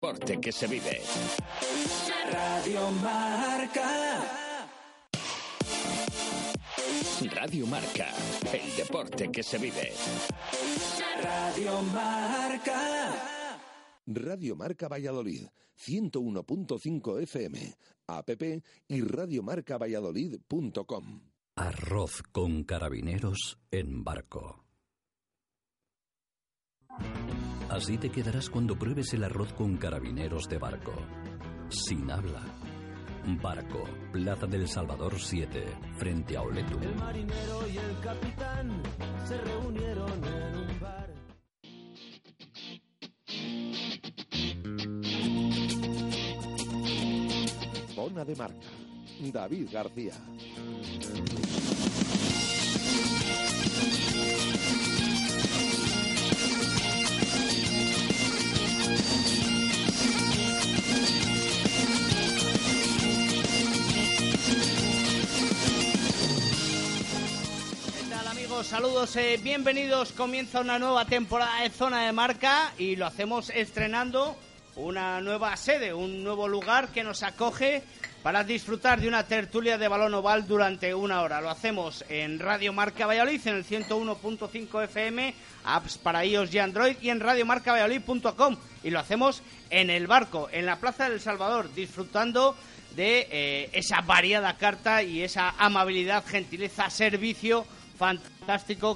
Deporte que se vive. Radio Marca. Radio Marca. El deporte que se vive. Radio Marca. Radio Marca Valladolid, 101.5 FM, app y radiomarcavalladolid.com. Arroz con carabineros en barco. Así te quedarás cuando pruebes el arroz con carabineros de barco. Sin habla. Barco, Plaza del Salvador 7, frente a Oletu. El marinero y el capitán se reunieron en un bar. Zona de Marca, David García. Saludos, eh, bienvenidos. Comienza una nueva temporada de Zona de Marca y lo hacemos estrenando una nueva sede, un nuevo lugar que nos acoge para disfrutar de una tertulia de balón oval durante una hora. Lo hacemos en Radio Marca Valladolid, en el 101.5 FM, apps para iOS y Android y en radiomarcavalladolid.com. Y lo hacemos en el barco, en la Plaza del Salvador, disfrutando de eh, esa variada carta y esa amabilidad, gentileza, servicio fantástico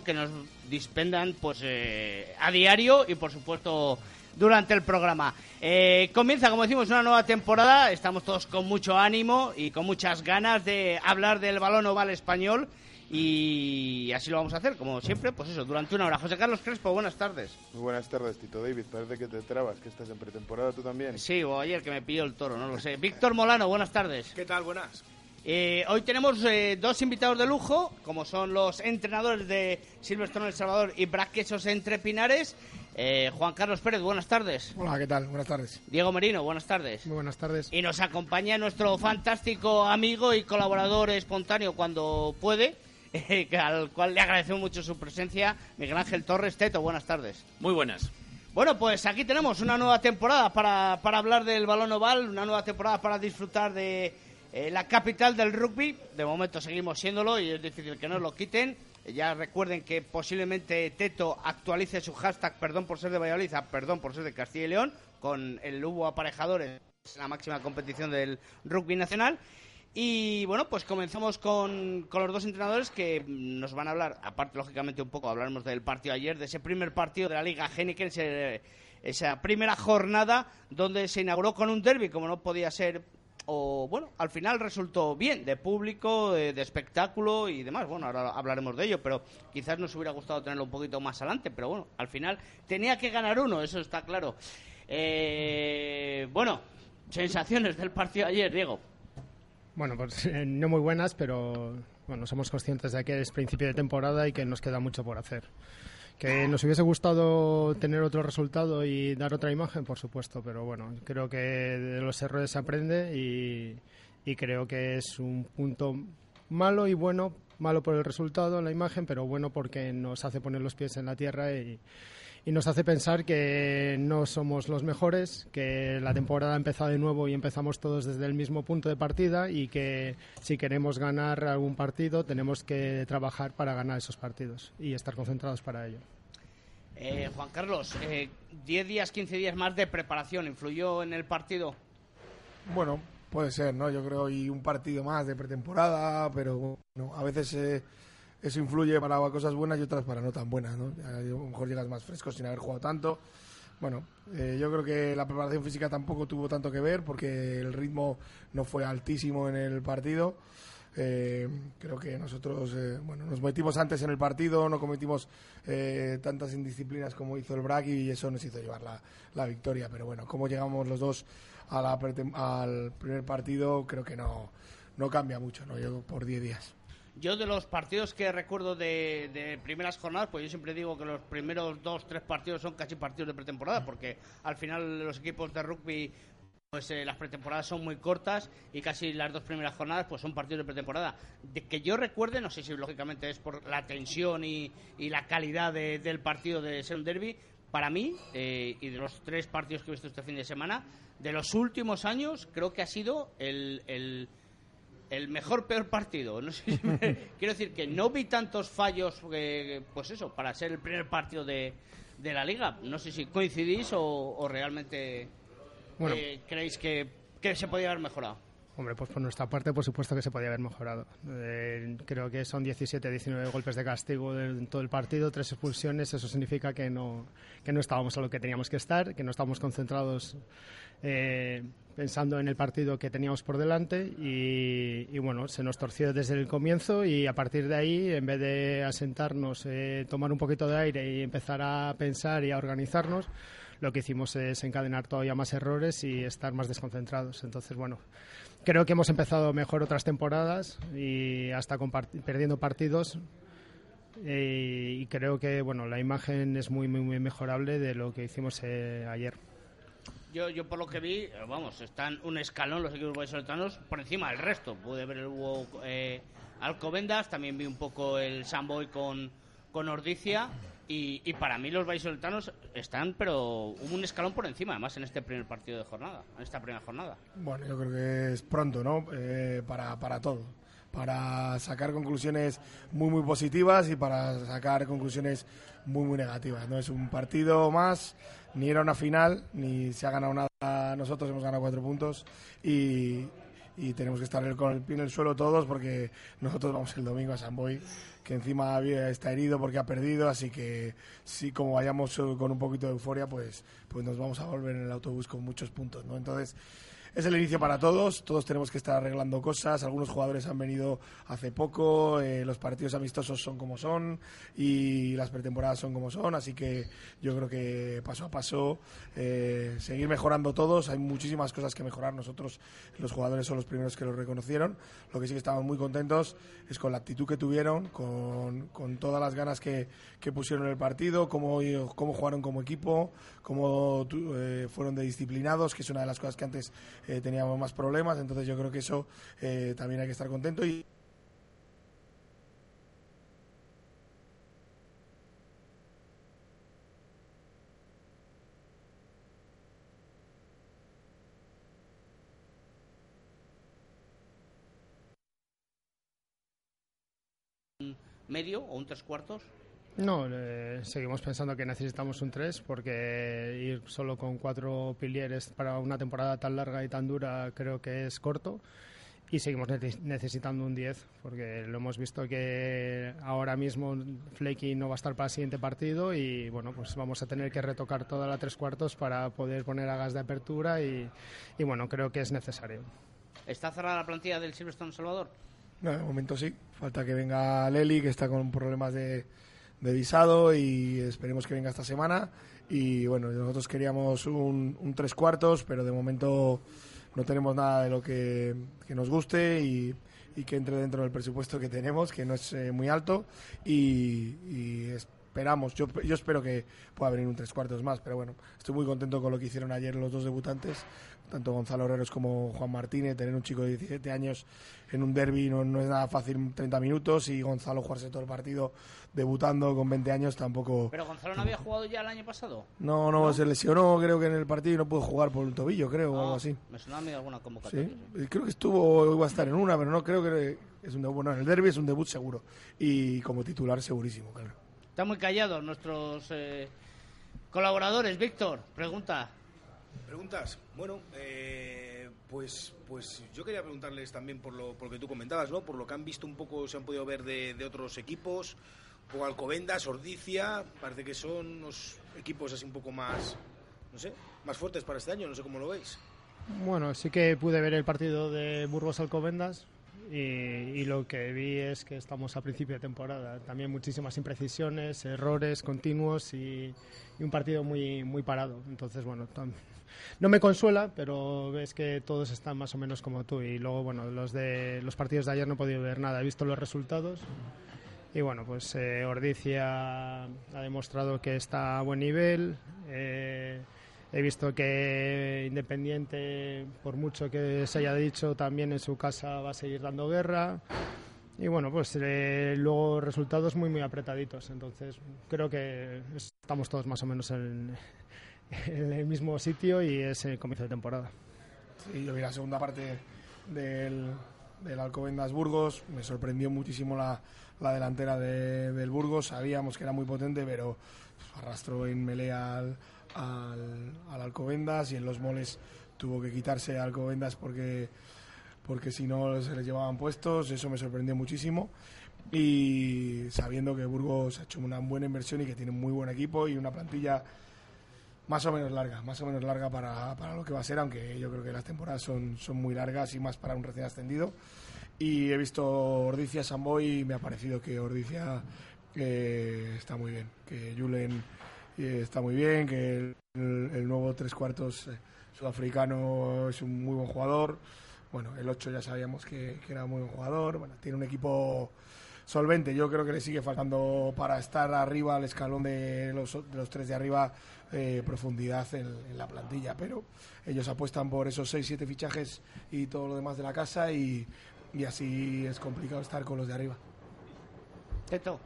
que nos dispendan pues eh, a diario y por supuesto durante el programa. Eh, comienza, como decimos, una nueva temporada. Estamos todos con mucho ánimo y con muchas ganas de hablar del balón oval español. Y así lo vamos a hacer, como siempre, pues eso, durante una hora. José Carlos Crespo, buenas tardes. Muy buenas tardes, Tito David. Parece que te trabas, que estás en pretemporada tú también. Sí, o ayer que me pilló el toro, no lo sé. Víctor Molano, buenas tardes. ¿Qué tal? Buenas. Eh, hoy tenemos eh, dos invitados de lujo, como son los entrenadores de Silverstone El Salvador y Braquesos Entre Pinares. Eh, Juan Carlos Pérez, buenas tardes. Hola, ¿qué tal? Buenas tardes. Diego Merino, buenas tardes. Muy buenas tardes. Y nos acompaña nuestro fantástico amigo y colaborador espontáneo cuando puede, eh, que- al cual le agradecemos mucho su presencia, Miguel Ángel Torres Teto, buenas tardes. Muy buenas. Bueno, pues aquí tenemos una nueva temporada para, para hablar del balón oval, una nueva temporada para disfrutar de eh, la capital del rugby. De momento seguimos siéndolo y es difícil que nos lo quiten. Ya recuerden que posiblemente Teto actualice su hashtag perdón por ser de Valladolid perdón por ser de Castilla y León con el Hubo Aparejadores, la máxima competición del rugby nacional. Y bueno, pues comenzamos con, con los dos entrenadores que nos van a hablar, aparte lógicamente un poco, hablaremos del partido ayer, de ese primer partido de la Liga Heineken, esa primera jornada donde se inauguró con un derby, como no podía ser, o bueno, al final resultó bien, de público, de, de espectáculo y demás. Bueno, ahora hablaremos de ello, pero quizás nos hubiera gustado tenerlo un poquito más adelante, pero bueno, al final tenía que ganar uno, eso está claro. Eh, bueno, sensaciones del partido ayer, Diego. Bueno, pues eh, no muy buenas, pero bueno, somos conscientes de que es principio de temporada y que nos queda mucho por hacer. Que nos hubiese gustado tener otro resultado y dar otra imagen, por supuesto, pero bueno, creo que de los errores se aprende y, creo que es un punto malo y bueno, malo por el resultado, la imagen, pero bueno porque nos hace poner los pies en la tierra y, y nos hace pensar que no somos los mejores, que la temporada ha empezado de nuevo y empezamos todos desde el mismo punto de partida y que si queremos ganar algún partido tenemos que trabajar para ganar esos partidos y estar concentrados para ello. Eh, Juan Carlos, eh, 10 días, 15 días más de preparación, ¿influyó en el partido? Bueno, puede ser, ¿no? Yo creo y un partido más de pretemporada, pero bueno, a veces eh, eso influye para cosas buenas y otras para no tan buenas, ¿no? A lo mejor llegas más fresco sin haber jugado tanto. Bueno, eh, yo creo que la preparación física tampoco tuvo tanto que ver porque el ritmo no fue altísimo en el partido. Eh, creo que nosotros eh, bueno, nos metimos antes en el partido, no cometimos eh, tantas indisciplinas como hizo el Bragi y eso nos hizo llevar la, la victoria. Pero bueno, cómo llegamos los dos a la al primer partido creo que no, no cambia mucho, ¿no? Yo por 10 días. Yo de los partidos que recuerdo de, de primeras jornadas, pues yo siempre digo que los primeros dos, tres partidos son casi partidos de pretemporada, porque al final los equipos de rugby, pues eh, las pretemporadas son muy cortas y casi las dos primeras jornadas pues son partidos de pretemporada. De que yo recuerde, no sé si lógicamente es por la tensión y, y la calidad de- del partido de ser un derby, para mí, eh, y de los tres partidos que he visto este fin de semana, de los últimos años, creo que ha sido el- el el mejor peor partido. No sé si me- quiero decir que no vi tantos fallos, eh, pues eso, para ser el primer partido de, de la liga. No sé si coincidís o, o realmente Bueno. eh, creéis que, que se podía haber mejorado. Hombre, pues por nuestra parte, por supuesto que se podía haber mejorado. Eh, creo que son 17, 19 golpes de castigo en todo el partido, tres expulsiones. Eso significa que no, que no estábamos a lo que teníamos que estar, que no estábamos concentrados eh, pensando en el partido que teníamos por delante. Y, y bueno, se nos torció desde el comienzo y a partir de ahí, en vez de asentarnos, eh, tomar un poquito de aire y empezar a pensar y a organizarnos, lo que hicimos es encadenar todavía más errores y estar más desconcentrados. Entonces, bueno, creo que hemos empezado mejor otras temporadas y hasta perdiendo partidos. Eh, y creo que bueno la imagen es muy muy muy mejorable de lo que hicimos eh, ayer. Yo, yo por lo que vi, vamos, están un escalón los equipos vallisoletanos por encima del resto. Pude ver el Hugo eh, Alcobendas, también vi un poco el Samboy con, con Ordicia. Y, y para mí los vallisoletanos están, pero un escalón por encima, además en este primer partido de jornada, en esta primera jornada. Bueno, yo creo que es pronto, ¿no? Eh, para, para todo. Para sacar conclusiones muy, muy positivas y para sacar conclusiones muy, muy negativas. No es un partido más, ni era una final, ni se ha ganado nada. Nosotros hemos ganado cuatro puntos y, y tenemos que estar con el pie en el suelo todos porque nosotros vamos el domingo a San Boy, que encima está herido porque ha perdido, así que si como vayamos con un poquito de euforia, pues, pues nos vamos a volver en el autobús con muchos puntos, ¿no? Entonces es el inicio para todos, todos tenemos que estar arreglando cosas, algunos jugadores han venido hace poco, eh, los partidos amistosos son como son y las pretemporadas son como son, así que yo creo que paso a paso eh, seguir mejorando todos, hay muchísimas cosas que mejorar, nosotros los jugadores son los primeros que lo reconocieron, lo que sí que estamos muy contentos es con la actitud que tuvieron, con, con todas las ganas que, que pusieron en el partido, cómo, cómo jugaron como equipo, cómo eh, fueron de disciplinados, que es una de las cosas que antes eh, teníamos más problemas, entonces yo creo que eso eh, también hay que estar contento y ¿Medio o un tres cuartos? No, eh, seguimos pensando que necesitamos un 3 porque ir solo con cuatro pilieres para una temporada tan larga y tan dura creo que es corto y seguimos nece- necesitando un 10 porque lo hemos visto que ahora mismo Flecky no va a estar para el siguiente partido y bueno, pues vamos a tener que retocar toda la tres cuartos para poder poner a gas de apertura y, y bueno, creo que es necesario. ¿Está cerrada la plantilla del Silverstone Salvador? No, de momento sí. Falta que venga Leli, que está con problemas de, de visado y esperemos que venga esta semana. Y bueno, nosotros queríamos un, un tres cuartos, pero de momento no tenemos nada de lo que, nos guste y, y que entre dentro del presupuesto que tenemos, que no es eh, muy alto. Y, y esperamos, yo, yo espero que pueda venir un tres cuartos más, pero bueno, estoy muy contento con lo que hicieron ayer los dos debutantes tanto Gonzalo Herreros como Juan Martínez, tener un chico de 17 años en un derby no, no es nada fácil 30 minutos y Gonzalo jugarse todo el partido debutando con 20 años tampoco... ¿Pero Gonzalo no había jugado ya el año pasado? No, no, se lesionó creo que en el partido y no pudo jugar por el tobillo, creo, o algo Ah, así. Me sonaba a mí alguna convocatoria. Sí, creo que estuvo, iba a estar en una, pero no creo que es un debut. Bueno, en el derby es un debut seguro y como titular segurísimo, claro. Están muy callados nuestros eh, colaboradores. Víctor, pregunta. ¿Preguntas? Bueno, eh, pues, pues yo quería preguntarles también por lo, por lo que tú comentabas, ¿no? Por lo que han visto un poco, se han podido ver de, de otros equipos, poco Alcobendas, Ordicia, parece que son unos equipos así un poco más, no sé, más fuertes para este año, no sé cómo lo veis. Bueno, sí que pude ver el partido de Burgos Alcobendas y, y lo que vi es que estamos a principio de temporada. También muchísimas imprecisiones, errores continuos y, y un partido muy, muy parado. Entonces, bueno, no me consuela, pero ves que todos están más o menos como tú. Y luego, bueno, los, de, los partidos de ayer no he podido ver nada, he visto los resultados. Y bueno, pues eh, Ordicia ha demostrado que está a buen nivel. eh, he visto que Independiente, por mucho que se haya dicho, también en su casa va a seguir dando guerra. Y bueno, pues eh, luego resultados muy, muy apretaditos. Entonces creo que estamos todos más o menos en, en el mismo sitio y es el comienzo de temporada. Sí, yo vi la segunda parte del, del Alcobendas Burgos. Me sorprendió muchísimo la, la delantera de- del Burgos. Sabíamos que era muy potente, pero arrastró en melea al, al, al Alcobendas y en los moles tuvo que quitarse Alcobendas porque, porque si no se les llevaban puestos. Eso me sorprendió muchísimo. Y sabiendo que Burgos ha hecho una buena inversión y que tiene un muy buen equipo y una plantilla más o menos larga, más o menos larga para, para lo que va a ser, aunque yo creo que las temporadas son, son muy largas y más para un recién ascendido. Y he visto Ordicia Samboy y me ha parecido que Ordicia eh, está muy bien, que Julen eh, está muy bien, que el, nuevo tres cuartos eh, sudafricano es un muy buen jugador. Bueno, el 8 ya sabíamos que, que era muy buen jugador. Bueno, tiene un equipo solvente. Yo creo que le sigue faltando para estar arriba al escalón de los, de los tres de arriba eh, profundidad en, en la plantilla. Pero ellos apuestan por esos 6-7 fichajes y todo lo demás de la casa y, y así es complicado estar con los de arriba. Teto.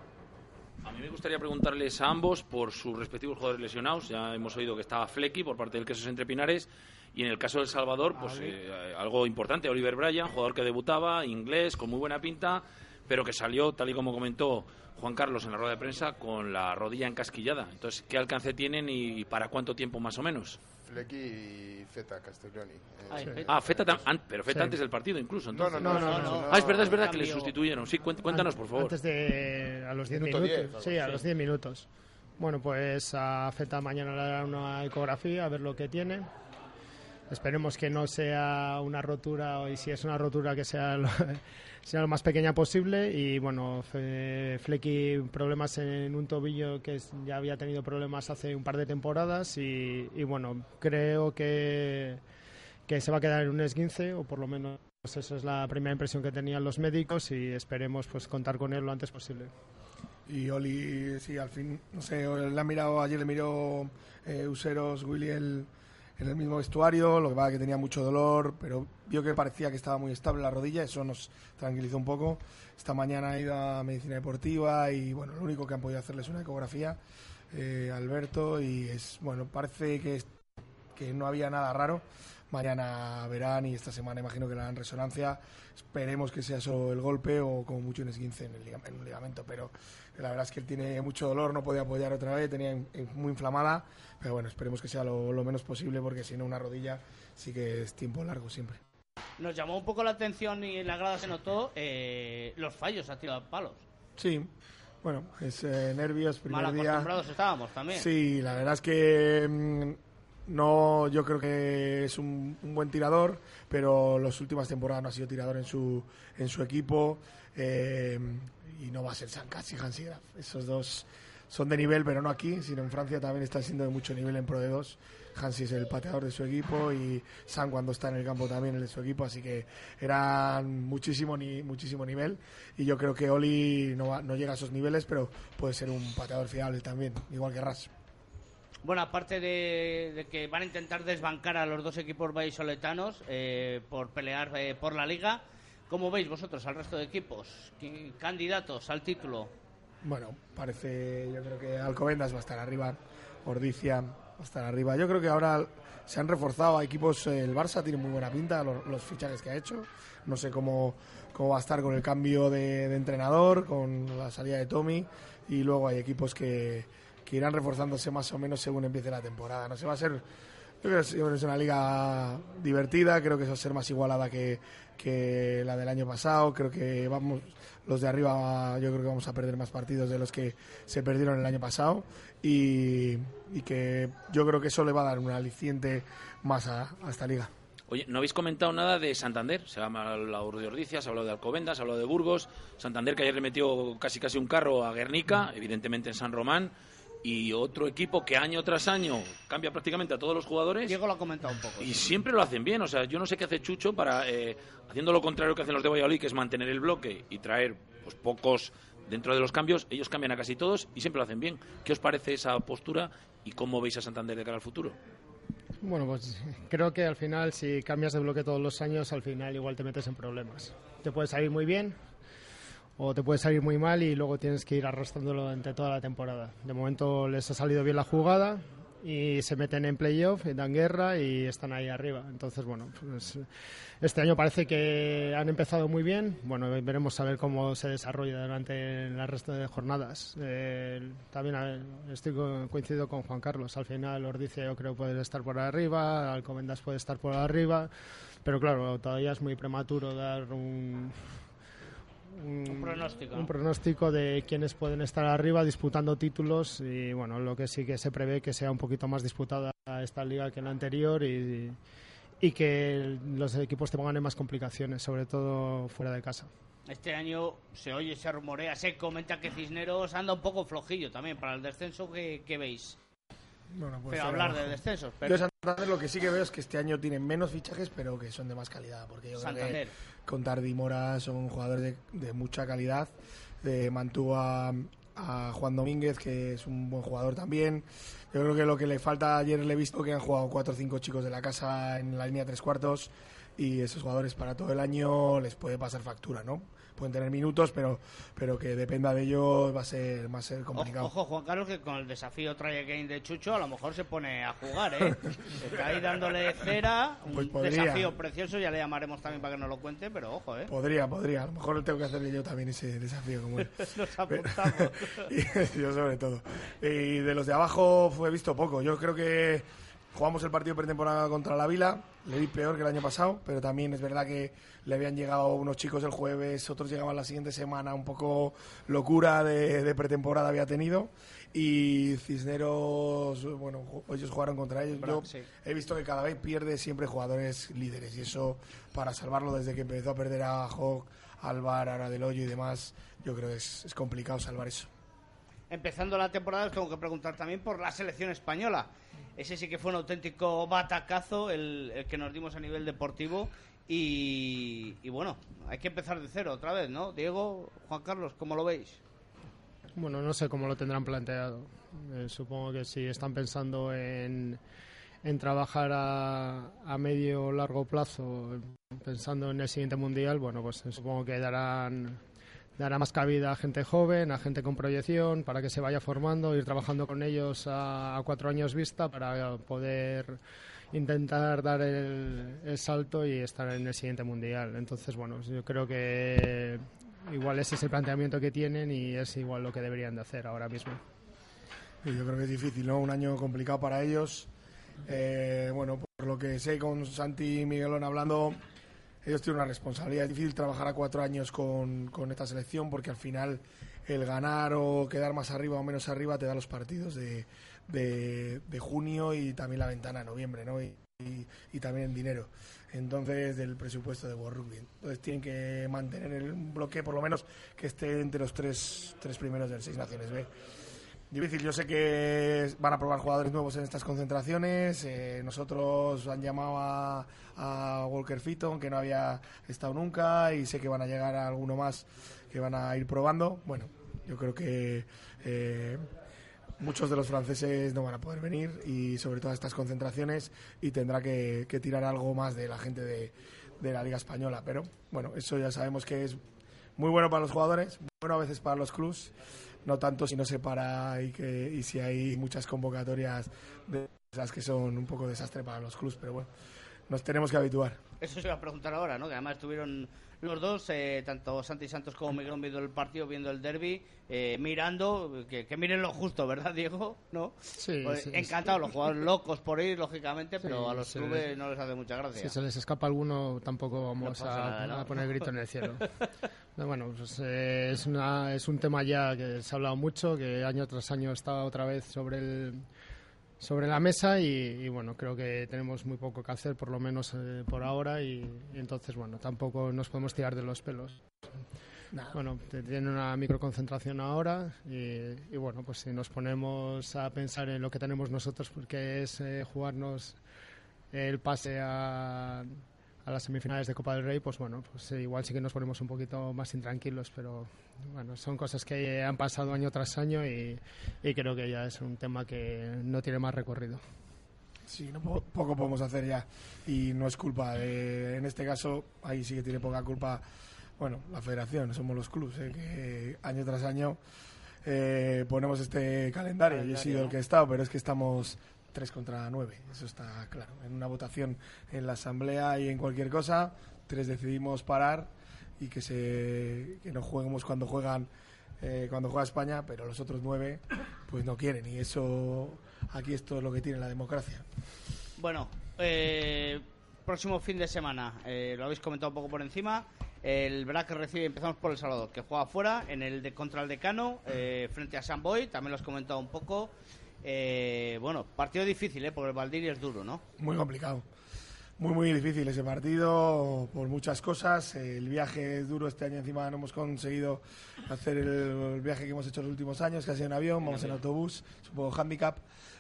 A mí me gustaría preguntarles a ambos por sus respectivos jugadores lesionados. Ya hemos oído que estaba Flecky por parte del Quesos Entre Pinares. Y en el caso del Salvador, pues eh, algo importante. Oliver Bryan, jugador que debutaba, inglés, con muy buena pinta, pero que salió, tal y como comentó Juan Carlos en la rueda de prensa, con la rodilla encasquillada. Entonces, ¿qué alcance tienen y para cuánto tiempo más o menos? Flecky y Feta Castelloni. Eh. Ah, Feta, pero Feta Sí. antes del partido incluso. No, no, no, no, no, no. Ah, es verdad, es verdad que le sustituyeron. Sí, cuént- cuéntanos, por favor. Antes de a los 10 Minuto minutos. 10, algo sí, a los 10 minutos. Bueno, pues a Feta mañana le hará una ecografía a ver lo que tiene. Esperemos que no sea una rotura y si es una rotura que sea lo, sea lo más pequeña posible y bueno, Flecky problemas en un tobillo que ya había tenido problemas hace un par de temporadas y, y bueno, creo que, que se va a quedar en un esguince o por lo menos esa es la primera impresión que tenían los médicos y esperemos pues contar con él lo antes posible. Y Oli, sí, al fin, no sé, le mirado, ayer le miró eh, Useros, Willy el- en el mismo vestuario, lo que pasa que tenía mucho dolor, pero vio que parecía que estaba muy estable la rodilla, eso nos tranquilizó un poco. Esta mañana ha ido a medicina deportiva y bueno, lo único que han podido hacerle es una ecografía, eh, Alberto, y es, bueno, parece que, es- que no había nada raro. Mañana verán y esta semana imagino que le harán resonancia. Esperemos que sea solo el golpe o como mucho un esguince en, el en un ligamento, pero la verdad es que él tiene mucho dolor, no podía apoyar otra vez, tenía muy inflamada, pero bueno, esperemos que sea lo, lo menos posible porque si no una rodilla sí que es tiempo largo siempre. Nos llamó un poco la atención y en la grada se notó eh, los fallos a tirado palos. Sí, bueno, es eh, nervios, primer Mal día. acostumbrados estábamos también. Sí, la verdad es que mm, no, yo creo que es un, un buen tirador, pero las últimas temporadas no ha sido tirador en su, en su equipo eh, y no va a ser Sancas y Hansi Graf. Esos dos son de nivel, pero no aquí, sino en Francia también están siendo de mucho nivel en Pro de 2. Hansi es el pateador de su equipo y San cuando está en el campo también es de su equipo, así que eran muchísimo ni, muchísimo nivel y yo creo que Oli no, va- no llega a esos niveles, pero puede ser un pateador fiable también, igual que Ras. Bueno, aparte de, de que van a intentar desbancar a los dos equipos vallisoletanos eh, por pelear eh, por la liga, ¿cómo veis vosotros al resto de equipos? ¿Qué- Candidatos al título. Bueno, parece, yo creo que Alcobendas va a estar arriba, Ordicia va a estar arriba. Yo creo que ahora se han reforzado a equipos, el Barça tiene muy buena pinta, los, los fichajes que ha hecho. No sé cómo, cómo va a estar con el cambio de, de entrenador, con la salida de Tommy, y luego hay equipos que, que irán reforzándose más o menos según empiece la temporada. No sé, va a ser yo creo que es una liga divertida, creo que va a ser más igualada que, que la del año pasado. Creo que vamos, los de arriba, yo creo que vamos a perder más partidos de los que se perdieron el año pasado. Y, y que yo creo que eso le va a dar un aliciente más a, a esta liga. Oye, no habéis comentado nada de Santander. Se ha hablado de Ordizia, se ha hablado de Alcobendas, se ha hablado de Burgos. Santander, que ayer le metió casi casi un carro a Guernica, evidentemente en San Román. Y otro equipo que año tras año cambia prácticamente a todos los jugadores. Diego lo ha comentado un poco. Y siempre lo hacen bien. O sea, yo no sé qué hace Chucho para, eh, haciendo lo contrario que hacen los de Valladolid, que es mantener el bloque y traer pues, pocos dentro de los cambios. Ellos cambian a casi todos y siempre lo hacen bien. ¿Qué os parece esa postura y cómo veis a Santander de cara al futuro? Bueno, pues creo que al final si cambias de bloque todos los años, al final igual te metes en problemas. Te puede salir muy bien o te puede salir muy mal y luego tienes que ir arrastrándolo durante toda la temporada. De momento les ha salido bien la jugada y se meten en playoff, dan guerra y están ahí arriba. Entonces, bueno, pues, este año parece que han empezado muy bien. Bueno, veremos a ver cómo se desarrolla durante el resto de jornadas. Eh, también estoy co- coincido con Juan Carlos. Al final, Ordicia yo creo puede estar por arriba, Alcomendas puede estar por arriba, pero claro, todavía es muy prematuro dar un Un pronóstico. un pronóstico de quiénes pueden estar arriba disputando títulos y bueno, lo que sí que se prevé que sea un poquito más disputada esta liga que la anterior y, y que los equipos te pongan en más complicaciones, sobre todo fuera de casa. Este año se oye, se rumorea, se comenta que Cisneros anda un poco flojillo también para el descenso. ¿Qué, qué veis? Bueno, pues Pero hablar de descensos. Yo Pero... Santander lo que sí que veo es que este año tienen menos fichajes, pero que son de más calidad. Porque yo Santander. creo que Contardi y Mora son jugadores de, de mucha calidad. Mantuvo a, a Juan Domínguez, que es un buen jugador también. Yo creo que lo que le falta, ayer le he visto que han jugado cuatro o cinco chicos de la casa en la línea tres cuartos. Y esos jugadores para todo el año les puede pasar factura, ¿no? Pueden tener minutos, pero, pero que dependa de ellos va a ser, va a ser complicado. Ojo, Juan Carlos, que con el desafío Try Again de Chucho a lo mejor se pone a jugar, ¿eh? Está ahí dándole cera. Un Pues podría. desafío precioso, ya le llamaremos también para que nos lo cuente, pero ojo, ¿eh? Podría, podría. A lo mejor tengo que hacerle yo también ese desafío como él. Nos apuntamos. y yo sobre todo. Y de los de abajo fue visto poco. Yo creo que jugamos el partido pretemporada contra la Vila. Le vi peor que el año pasado, pero también es verdad que le habían llegado unos chicos el jueves, otros llegaban la siguiente semana. Un poco locura de, de pretemporada había tenido. Y Cisneros, bueno, ellos jugaron contra ellos. Yo Sí. he visto que cada vez pierde siempre jugadores líderes y eso para salvarlo desde que empezó a perder a Hawk, Alvar, ahora del Hoyo y demás, yo creo que es, es complicado salvar eso. Empezando la temporada os tengo que preguntar también por la selección española. Ese sí que fue un auténtico batacazo el, que nos dimos a nivel deportivo y, y bueno, hay que empezar de cero otra vez, ¿no? Diego, Juan Carlos, ¿cómo lo veis? Bueno, no sé cómo lo tendrán planteado. Eh, supongo que si están pensando en, en trabajar a, a medio o largo plazo, pensando en el siguiente mundial, bueno, pues supongo que darán dará más cabida a gente joven, a gente con proyección, para que se vaya formando, ir trabajando con ellos a, cuatro años vista para poder intentar dar el, salto y estar en el siguiente mundial. Entonces, bueno, yo creo que igual ese es el planteamiento que tienen y es igual lo que deberían de hacer ahora mismo. Yo creo que es difícil, ¿no? Un año complicado para ellos. Eh, bueno, por lo que sé con Santi y Miguelón hablando, ellos tienen una responsabilidad. Es difícil trabajar a cuatro años con, con esta selección porque al final el ganar o quedar más arriba o menos arriba te da los partidos de, de, junio y también la ventana de noviembre, ¿no? Y también en dinero. Entonces, del presupuesto de World Rugby. Entonces, tienen que mantener el bloque, por lo menos, que esté entre los tres, tres primeros del Seis Naciones B. Difícil, yo sé que van a probar jugadores nuevos en estas concentraciones. eh, nosotros han llamado a, Walker Fitton, que no había estado nunca, y sé que van a llegar a alguno más que van a ir probando. Bueno, yo creo que eh, muchos de los franceses no van a poder venir, y sobre todo a estas concentraciones, y tendrá que, que tirar algo más de la gente de, de la Liga Española. Pero bueno, eso ya sabemos que es muy bueno para los jugadores, bueno a veces para los clubs no tanto si no se para y, que, y si hay muchas convocatorias de esas que son un poco desastre para los clubs, pero bueno, nos tenemos que habituar. Eso se iba a preguntar ahora, ¿no? Que además estuvieron los dos, eh, tanto Santi Santos como Miguel viendo el partido, viendo el derby, eh, mirando, que, que miren lo justo, ¿verdad, Diego? ¿No? Sí, Pues sí, Encantados, los jugadores locos por ir, lógicamente, pero Sí, a los clubes no les hace mucha gracia. Si se les escapa alguno, tampoco vamos a, nada, ¿no? a poner grito en el cielo. No, bueno, pues eh, es, una, es un tema ya que se ha hablado mucho, que año tras año está otra vez sobre el sobre la mesa y, y, bueno, creo que tenemos muy poco que hacer, por lo menos eh, por ahora, y, y, entonces, bueno, tampoco nos podemos tirar de los pelos. Nada. Bueno, tiene una microconcentración ahora y, y, bueno, pues si nos ponemos a pensar en lo que tenemos nosotros, porque es eh, jugarnos el pase a, a las semifinales de Copa del Rey, pues bueno, pues eh, igual sí que nos ponemos un poquito más intranquilos, pero bueno, son cosas que han pasado año tras año y, y creo que ya es un tema que no tiene más recorrido. Sí, no, po poco podemos hacer ya y no es culpa de, en este caso, ahí sí que tiene poca culpa, bueno, la federación, somos los clubes, ¿eh? que año tras año eh, ponemos este calendario. Yo he sido el que he estado, pero es que estamos 3 contra 9, eso está claro. En una votación en la asamblea y en cualquier cosa, tres decidimos parar y que se que no juguemos cuando juegan eh, cuando juega España, pero los otros nueve pues no quieren y eso aquí esto es lo que tiene la democracia. Bueno, eh, próximo fin de semana, eh, lo habéis comentado un poco por encima. El Brac recibe, empezamos por El Salvador, que juega fuera en el de contra el decano, eh, frente a San Boy, también lo has comentado un poco. Eh, bueno, partido difícil, ¿eh? porque el Valdiri es duro, ¿no? Muy complicado. Muy, muy difícil ese partido por muchas cosas. El viaje es duro este año, encima no hemos conseguido hacer el, viaje que hemos hecho los últimos años, que ha sido en avión, vamos en autobús, supongo handicap.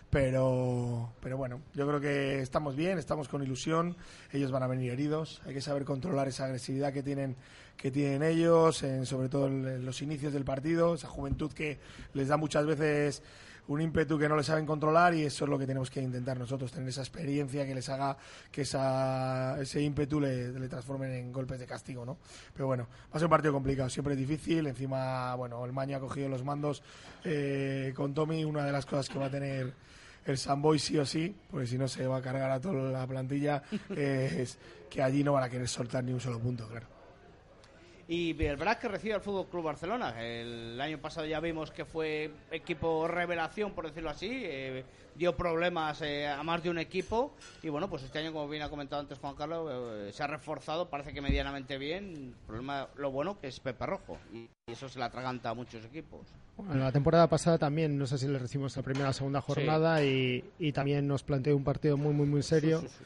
Pero, pero bueno, yo creo que estamos bien, estamos con ilusión. Ellos van a venir heridos. Hay que saber controlar esa agresividad que tienen, que tienen ellos, sobre todo en los inicios del partido, esa juventud que les da muchas veces un ímpetu que no le saben controlar y eso es lo que tenemos que intentar nosotros, tener esa experiencia que les haga que esa, ese ímpetu le, le transformen en golpes de castigo, ¿no? Pero bueno, va a ser un partido complicado, siempre es difícil, encima, bueno, el Maño ha cogido los mandos eh, con Tommy, una de las cosas que va a tener el Samboy sí o sí, porque si no se va a cargar a toda la plantilla, eh, es que allí no van a querer soltar ni un solo punto, claro. Y el Brac que recibe al Fútbol Club Barcelona. El año pasado ya vimos que fue equipo revelación, por decirlo así. Eh, dio problemas eh, a más de un equipo. Y bueno, pues este año, como bien ha comentado antes Juan Carlos, eh, se ha reforzado, parece que medianamente bien. El problema, lo bueno que es Pepe Rojo. Y, eso se le atraganta a muchos equipos. Bueno, la temporada pasada también, no sé si le recibimos la primera o segunda jornada sí. y, y, también nos planteó un partido muy, muy, muy serio. Sí, sí,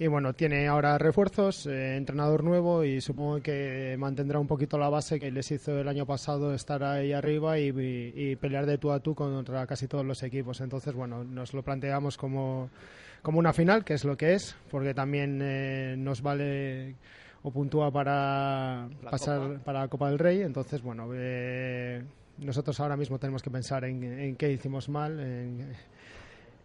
y bueno, tiene ahora refuerzos, eh, entrenador nuevo y supongo que mantendrá un poquito la base que les hizo el año pasado estar ahí arriba y, y, y, pelear de tú a tú contra casi todos los equipos. Entonces, bueno, nos lo planteamos como, como una final, que es lo que es, porque también eh, nos vale o puntúa para La pasar Copa. para la Copa del Rey. Entonces, bueno, eh, nosotros ahora mismo tenemos que pensar en, en qué hicimos mal. En,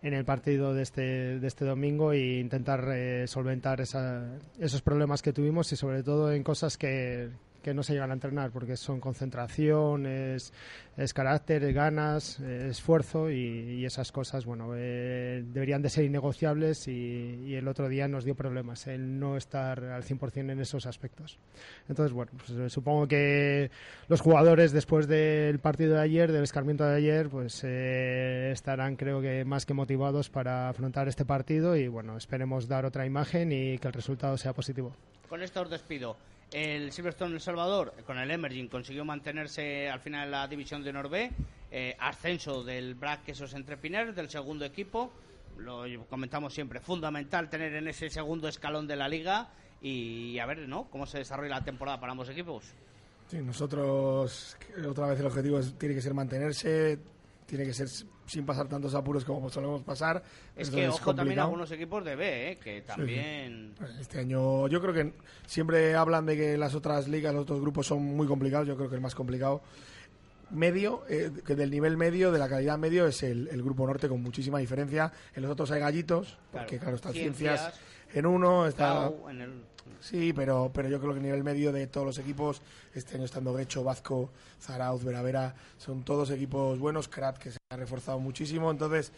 en el partido de este, de este domingo e intentar eh, solventar esa, esos problemas que tuvimos y sobre todo en cosas que, que no se llegan a entrenar porque son concentración, es, es carácter, es ganas, es esfuerzo y, y, esas cosas, bueno, eh, deberían de ser innegociables y, y, el otro día nos dio problemas el no estar al 100% en esos aspectos. Entonces, bueno, pues, supongo que los jugadores después del partido de ayer, del escarmiento de ayer, pues eh, estarán creo que más que motivados para afrontar este partido y bueno, esperemos dar otra imagen y que el resultado sea positivo. Con esto os despido. El Silverstone El Salvador, con el Emerging, consiguió mantenerse al final en la división de Norbe. Eh, ascenso del BRAC Quesos Entrepiners, del segundo equipo. Lo comentamos siempre, fundamental tener en ese segundo escalón de la liga. Y a ver, ¿no? ¿Cómo se desarrolla la temporada para ambos equipos? Sí, nosotros, otra vez el objetivo tiene que ser mantenerse, tiene que ser sin pasar tantos apuros como solemos pasar. Es que, ojo, complicado. también algunos equipos de B, ¿eh? que también... Sí, sí. Este año yo creo que siempre hablan de que las otras ligas, los otros grupos son muy complicados, yo creo que el más complicado medio, eh, que del nivel medio, de la calidad medio, es el, el, grupo norte con muchísima diferencia. En los otros hay gallitos, porque claro, están ciencias, ciencias en uno, está... En el... Sí, pero, pero yo creo que el nivel medio de todos los equipos, este año estando Grecho, Vazco, Zarauz, Veravera, son todos equipos buenos, Krat que se ha reforzado muchísimo, entonces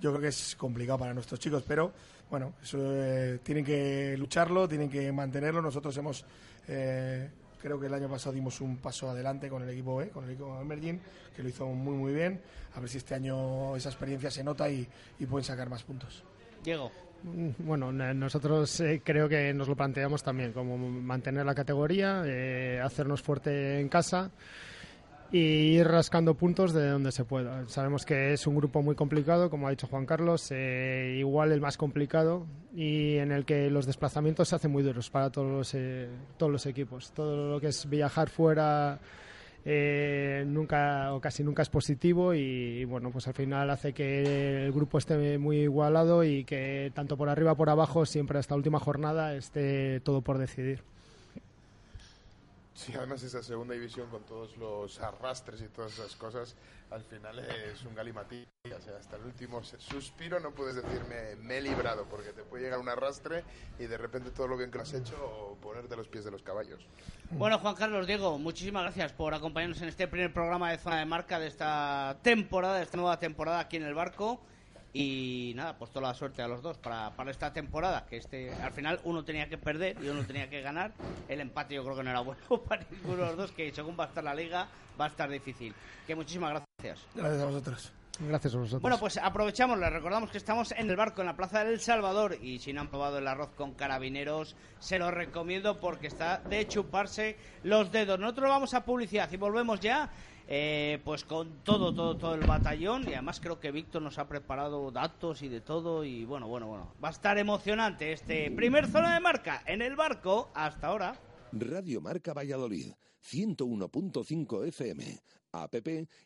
yo creo que es complicado para nuestros chicos, pero bueno, eso eh, tienen que lucharlo, tienen que mantenerlo, nosotros hemos... Eh, creo que el año pasado dimos un paso adelante con el equipo B, con el equipo Emerging, que lo hizo muy muy bien. A ver si este año esa experiencia se nota y, y pueden sacar más puntos. Diego. Bueno, nosotros eh, creo que nos lo planteamos también, como mantener la categoría, eh, hacernos fuerte en casa y ir rascando puntos de donde se pueda. Sabemos que es un grupo muy complicado, como ha dicho Juan Carlos, eh, igual el más complicado y en el que los desplazamientos se hacen muy duros para todos los, eh, todos los equipos. Todo lo que es viajar fuera eh, nunca o casi nunca es positivo y, bueno, pues al final hace que el grupo esté muy igualado y que tanto por arriba por abajo siempre hasta última jornada esté todo por decidir. Sí, además esa segunda división con todos los arrastres y todas esas cosas, al final es un galimatí. O sea, hasta el último suspiro no puedes decirme me he librado, porque te puede llegar un arrastre y de repente todo lo bien que has hecho o ponerte los pies de los caballos. Bueno, Juan Carlos, Diego, muchísimas gracias por acompañarnos en este primer programa de Zona de Marca de esta temporada, de esta nueva temporada aquí en el barco. Y nada, pues toda la suerte a los dos para, para esta temporada, que este al final uno tenía que perder y uno tenía que ganar. El empate yo creo que no era bueno para ninguno de los dos, que según va a estar la liga va a estar difícil. Que muchísimas gracias. Gracias a vosotros. Gracias a vosotros. Bueno, pues aprovechamos, les recordamos que estamos en el barco en la Plaza del Salvador y si no han probado el arroz con carabineros, se lo recomiendo porque está de chuparse los dedos. Nosotros vamos a publicidad y volvemos ya eh, pues con todo, todo, todo el batallón y además creo que Víctor nos ha preparado datos y de todo y bueno, bueno, bueno, va a estar emocionante este primer zona de marca en el barco hasta ahora. Radio Marca Valladolid, 101.5 FM, app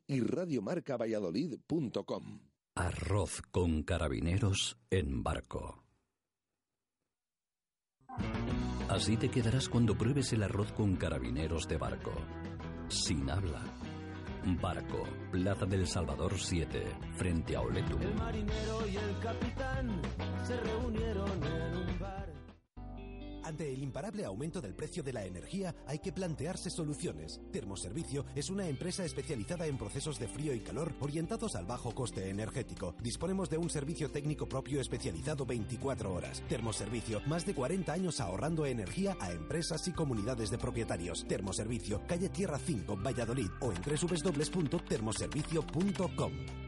y radiomarcavalladolid.com. Arroz con carabineros en barco. Así te quedarás cuando pruebes el arroz con carabineros de barco. Sin habla. Barco, Plaza del Salvador 7, frente a Oletum. El marinero y el capitán se reunieron en. Ante el imparable aumento del precio de la energía hay que plantearse soluciones. Termoservicio es una empresa especializada en procesos de frío y calor orientados al bajo coste energético. Disponemos de un servicio técnico propio especializado 24 horas. Termoservicio, más de 40 años ahorrando energía a empresas y comunidades de propietarios. Termoservicio, calle Tierra 5, Valladolid o en www.termoservicio.com.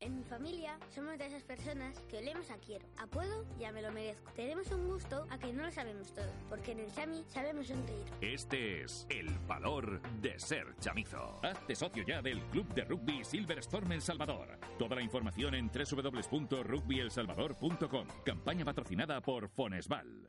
En mi familia somos de esas personas que olemos a quiero, a puedo y a me lo merezco. Tenemos un gusto a que no lo sabemos todo, porque en el Chami sabemos sonreír. Este es el valor de ser chamizo. Hazte socio ya del Club de Rugby Silverstorm El Salvador. Toda la información en www.rugbyelsalvador.com. Campaña patrocinada por Fonesval.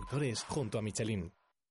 Traductores junto a Michelin.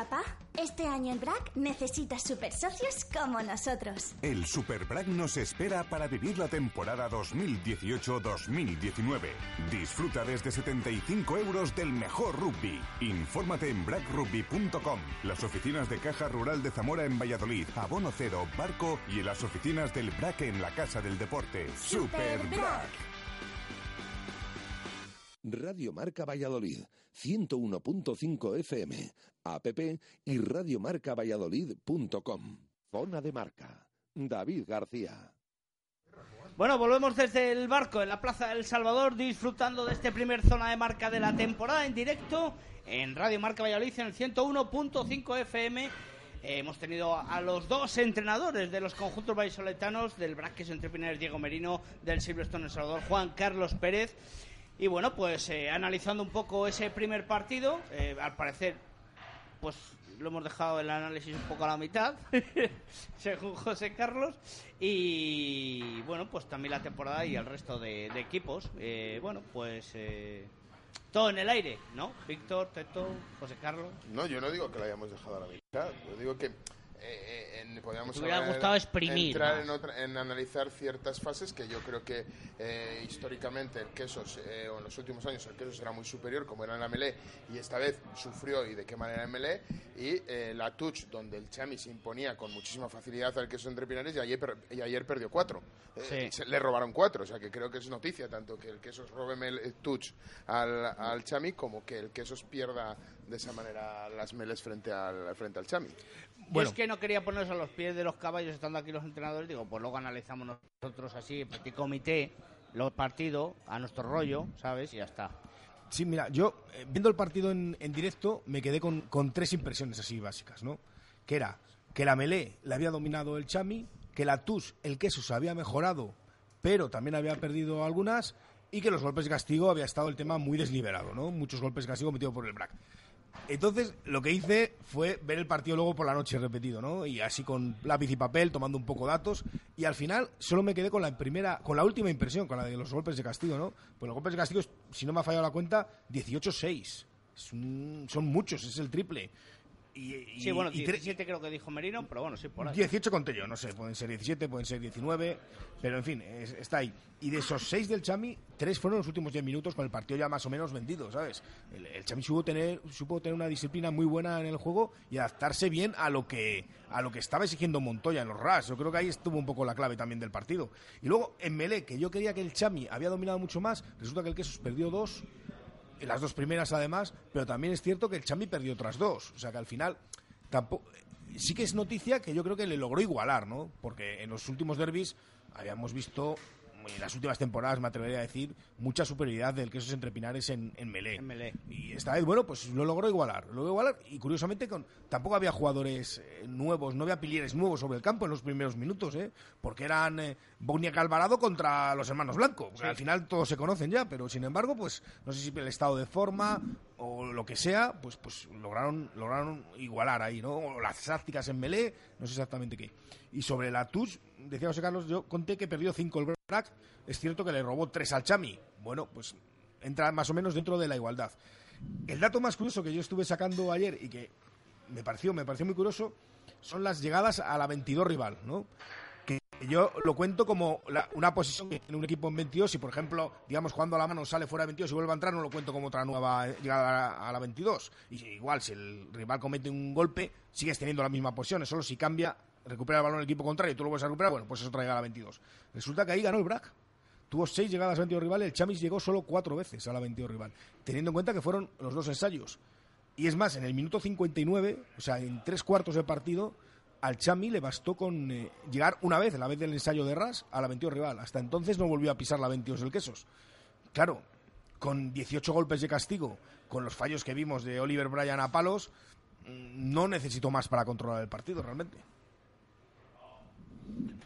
Papá, este año en BRAC necesitas super socios como nosotros. El Super BRAC nos espera para vivir la temporada 2018-2019. Disfruta desde 75 euros del mejor rugby. Infórmate en brackrugby.com, las oficinas de Caja Rural de Zamora en Valladolid, Abono Cero, Barco y en las oficinas del BRAC en la Casa del Deporte. Super BRAC. Radio Marca Valladolid, 101.5 FM, app y radiomarcavalladolid.com. Zona de Marca. David García. Bueno, volvemos desde el barco en la Plaza del Salvador disfrutando de este primer zona de marca de la temporada en directo en Radio Marca Valladolid en el 101.5 FM hemos tenido a los dos entrenadores de los conjuntos vallisoletanos, del Braques entre Pinares Diego Merino, del Silverstone El Salvador Juan Carlos Pérez. Y bueno, pues eh, analizando un poco ese primer partido, eh, al parecer, pues lo hemos dejado el análisis un poco a la mitad, según José Carlos. Y bueno, pues también la temporada y el resto de, de equipos. Eh, bueno, pues eh, todo en el aire, ¿no? Víctor, Teto, José Carlos. No, yo no digo que la hayamos dejado a la mitad. Yo digo que eh, en- podríamos Te hubiera gustado exprimir entrar en, otra- en analizar ciertas fases que yo creo que eh, históricamente el Quesos, eh, o en los últimos años el Quesos era muy superior, como era en la Melé, y esta vez sufrió y de qué manera en Melé, y eh, la Touch, donde el Chami se imponía con muchísima facilidad al Quesos entre Pinares, y ayer, y ayer perdió cuatro. Eh, Sí. se- le robaron cuatro, o sea que creo que es noticia tanto que el Quesos robe eh, Touch al, al Chami como que el Quesos pierda de esa manera las Meles frente al, frente al Chami. Yo es que no quería ponernos a los pies de los caballos estando aquí los entrenadores. Digo, pues luego analizamos nosotros así, petit comité, los partidos, a nuestro rollo, ¿sabes? Y ya está. Sí, mira, yo eh, viendo el partido en, en directo me quedé con, con tres impresiones así básicas, ¿no? Que era que la Melé la había dominado el Chami, que la Tus, el queso, se había mejorado, pero también había perdido algunas, y que los golpes de castigo había estado el tema muy desnivelado, ¿no? Muchos golpes de castigo metidos por el Brack. Entonces, lo que hice fue ver el partido luego por la noche repetido, ¿no? Y así con lápiz y papel, tomando un poco datos. Y al final solo me quedé con la primera, con la última impresión, con la de los golpes de castigo, ¿no? Pues los golpes de castigo, si no me ha fallado la cuenta, 18-6. Es un- son muchos, es el triple. Y, sí, bueno, 17 creo que dijo Merino, pero bueno, sí, por ahí. 18 conté yo, no sé, pueden ser 17, pueden ser 19, pero en fin, es, está ahí. Y de esos 6 del Chami, 3 fueron los últimos 10 minutos con el partido ya más o menos vendido, ¿sabes? El, el, Chami supo tener, supo tener una disciplina muy buena en el juego y adaptarse bien a lo que, a lo que estaba exigiendo Montoya en los RAS. Yo creo que ahí estuvo un poco la clave también del partido. Y luego en Melé, que yo quería que el Chami había dominado mucho más, resulta que el Quesos perdió 2 las dos primeras además, pero también es cierto que el Chami perdió otras dos, o sea que al final tampoco sí que es noticia que yo creo que le logró igualar, ¿no? Porque en los últimos derbis habíamos visto en las últimas temporadas, me atrevería a decir, mucha superioridad del Quesos entre Pinares en, en Melé. Y esta vez, bueno, pues lo logró igualar. Lo logró igualar y curiosamente con, tampoco había jugadores eh, nuevos, no había pilieres nuevos sobre el campo en los primeros minutos, ¿eh? Porque eran eh, Bogniak Alvarado contra los hermanos Blanco. Al final todos se conocen ya, pero sin embargo, pues no sé si el estado de forma o lo que sea, pues pues lograron lograron igualar ahí, ¿no? O las tácticas en Melé, no sé exactamente qué. Y sobre la Touch, decía José Carlos, yo conté que perdió 5 el Brack, es cierto que le robó 3 al Chami. Bueno, pues entra más o menos dentro de la igualdad. El dato más curioso que yo estuve sacando ayer y que me pareció, me pareció muy curioso son las llegadas a la 22 rival, ¿no? Yo lo cuento como la- una posición que tiene un equipo en 22 y, por ejemplo, digamos, cuando la mano sale fuera de 22 y vuelve a entrar, no lo cuento como otra nueva llegada a, a la 22. Y igual, si el rival comete un golpe, sigues teniendo la misma posición, solo si cambia, recupera el balón el equipo contrario y tú lo vuelves a recuperar, bueno, pues es otra llegada a la 22. Resulta que ahí ganó el BRAC. Tuvo seis llegadas a 22 rival, el Chamis llegó solo cuatro veces a la 22 rival, teniendo en cuenta que fueron los dos ensayos. Y es más, en el minuto 59, o sea, en tres cuartos de partido, al Chami le bastó con eh, llegar una vez, la vez del ensayo de Ras, a la 22 rival. Hasta entonces no volvió a pisar la 22 del Quesos. Claro, con 18 golpes de castigo, con los fallos que vimos de Oliver Bryan a palos, mm, no necesitó más para controlar el partido realmente.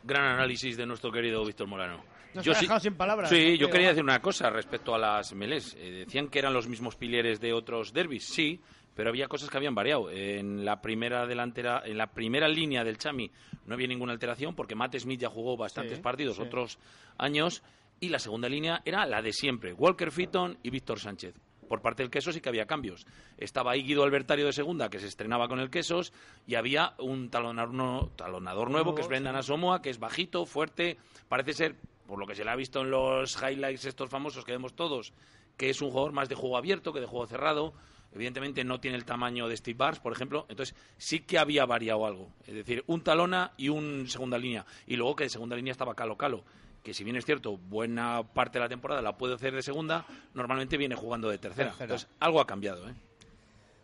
Gran análisis de nuestro querido Víctor Morano. Nos ha dejado sin palabras, Sí, ¿no? yo quería decir una cosa respecto a las MLEs. Eh, decían que eran los mismos pilares de otros derbis, sí, pero había cosas que habían variado. En la primera delantera, en la primera línea del Chami no había ninguna alteración porque Matt Smith ya jugó bastantes Sí, partidos sí. otros años y la segunda línea era la de siempre, Walker Fitton y Víctor Sánchez. Por parte del Quesos sí que había cambios. Estaba ahí Guido Albertario de segunda, que se estrenaba con el Quesos, y había un talonador, no- talonador nuevo, que es Nuevo, Brendan sí. Asomoa, que es bajito, fuerte, parece ser, por lo que se le ha visto en los highlights estos famosos que vemos todos, que es un jugador más de juego abierto que de juego cerrado. Evidentemente no tiene el tamaño de Steve Barnes, por ejemplo. Entonces sí que había variado algo. Es decir, un talona y un segunda línea. Y luego que de segunda línea estaba Calo Calo. Que si bien es cierto, buena parte de la temporada la puede hacer de segunda, normalmente viene jugando de tercera. Tercera. Entonces algo ha cambiado. ¿eh?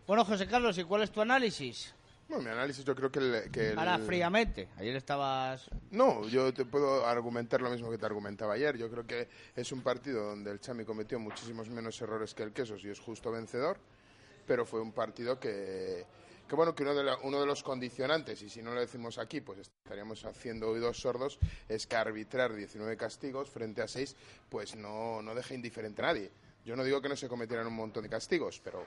Bueno, José Carlos, ¿y cuál es tu análisis? Bueno, mi análisis yo creo que el... que el- Ahora fríamente. Ayer estabas... No, yo te puedo argumentar lo mismo que te argumentaba ayer. Yo creo que es un partido donde el Chami cometió muchísimos menos errores que el Quesos y es justo vencedor, pero fue un partido que, que bueno, que uno de, la- uno de los condicionantes, y si no lo decimos aquí, pues estaríamos haciendo oídos sordos, es que arbitrar 19 castigos frente a 6, pues no, no deja indiferente a nadie. Yo no digo que no se cometieran un montón de castigos, pero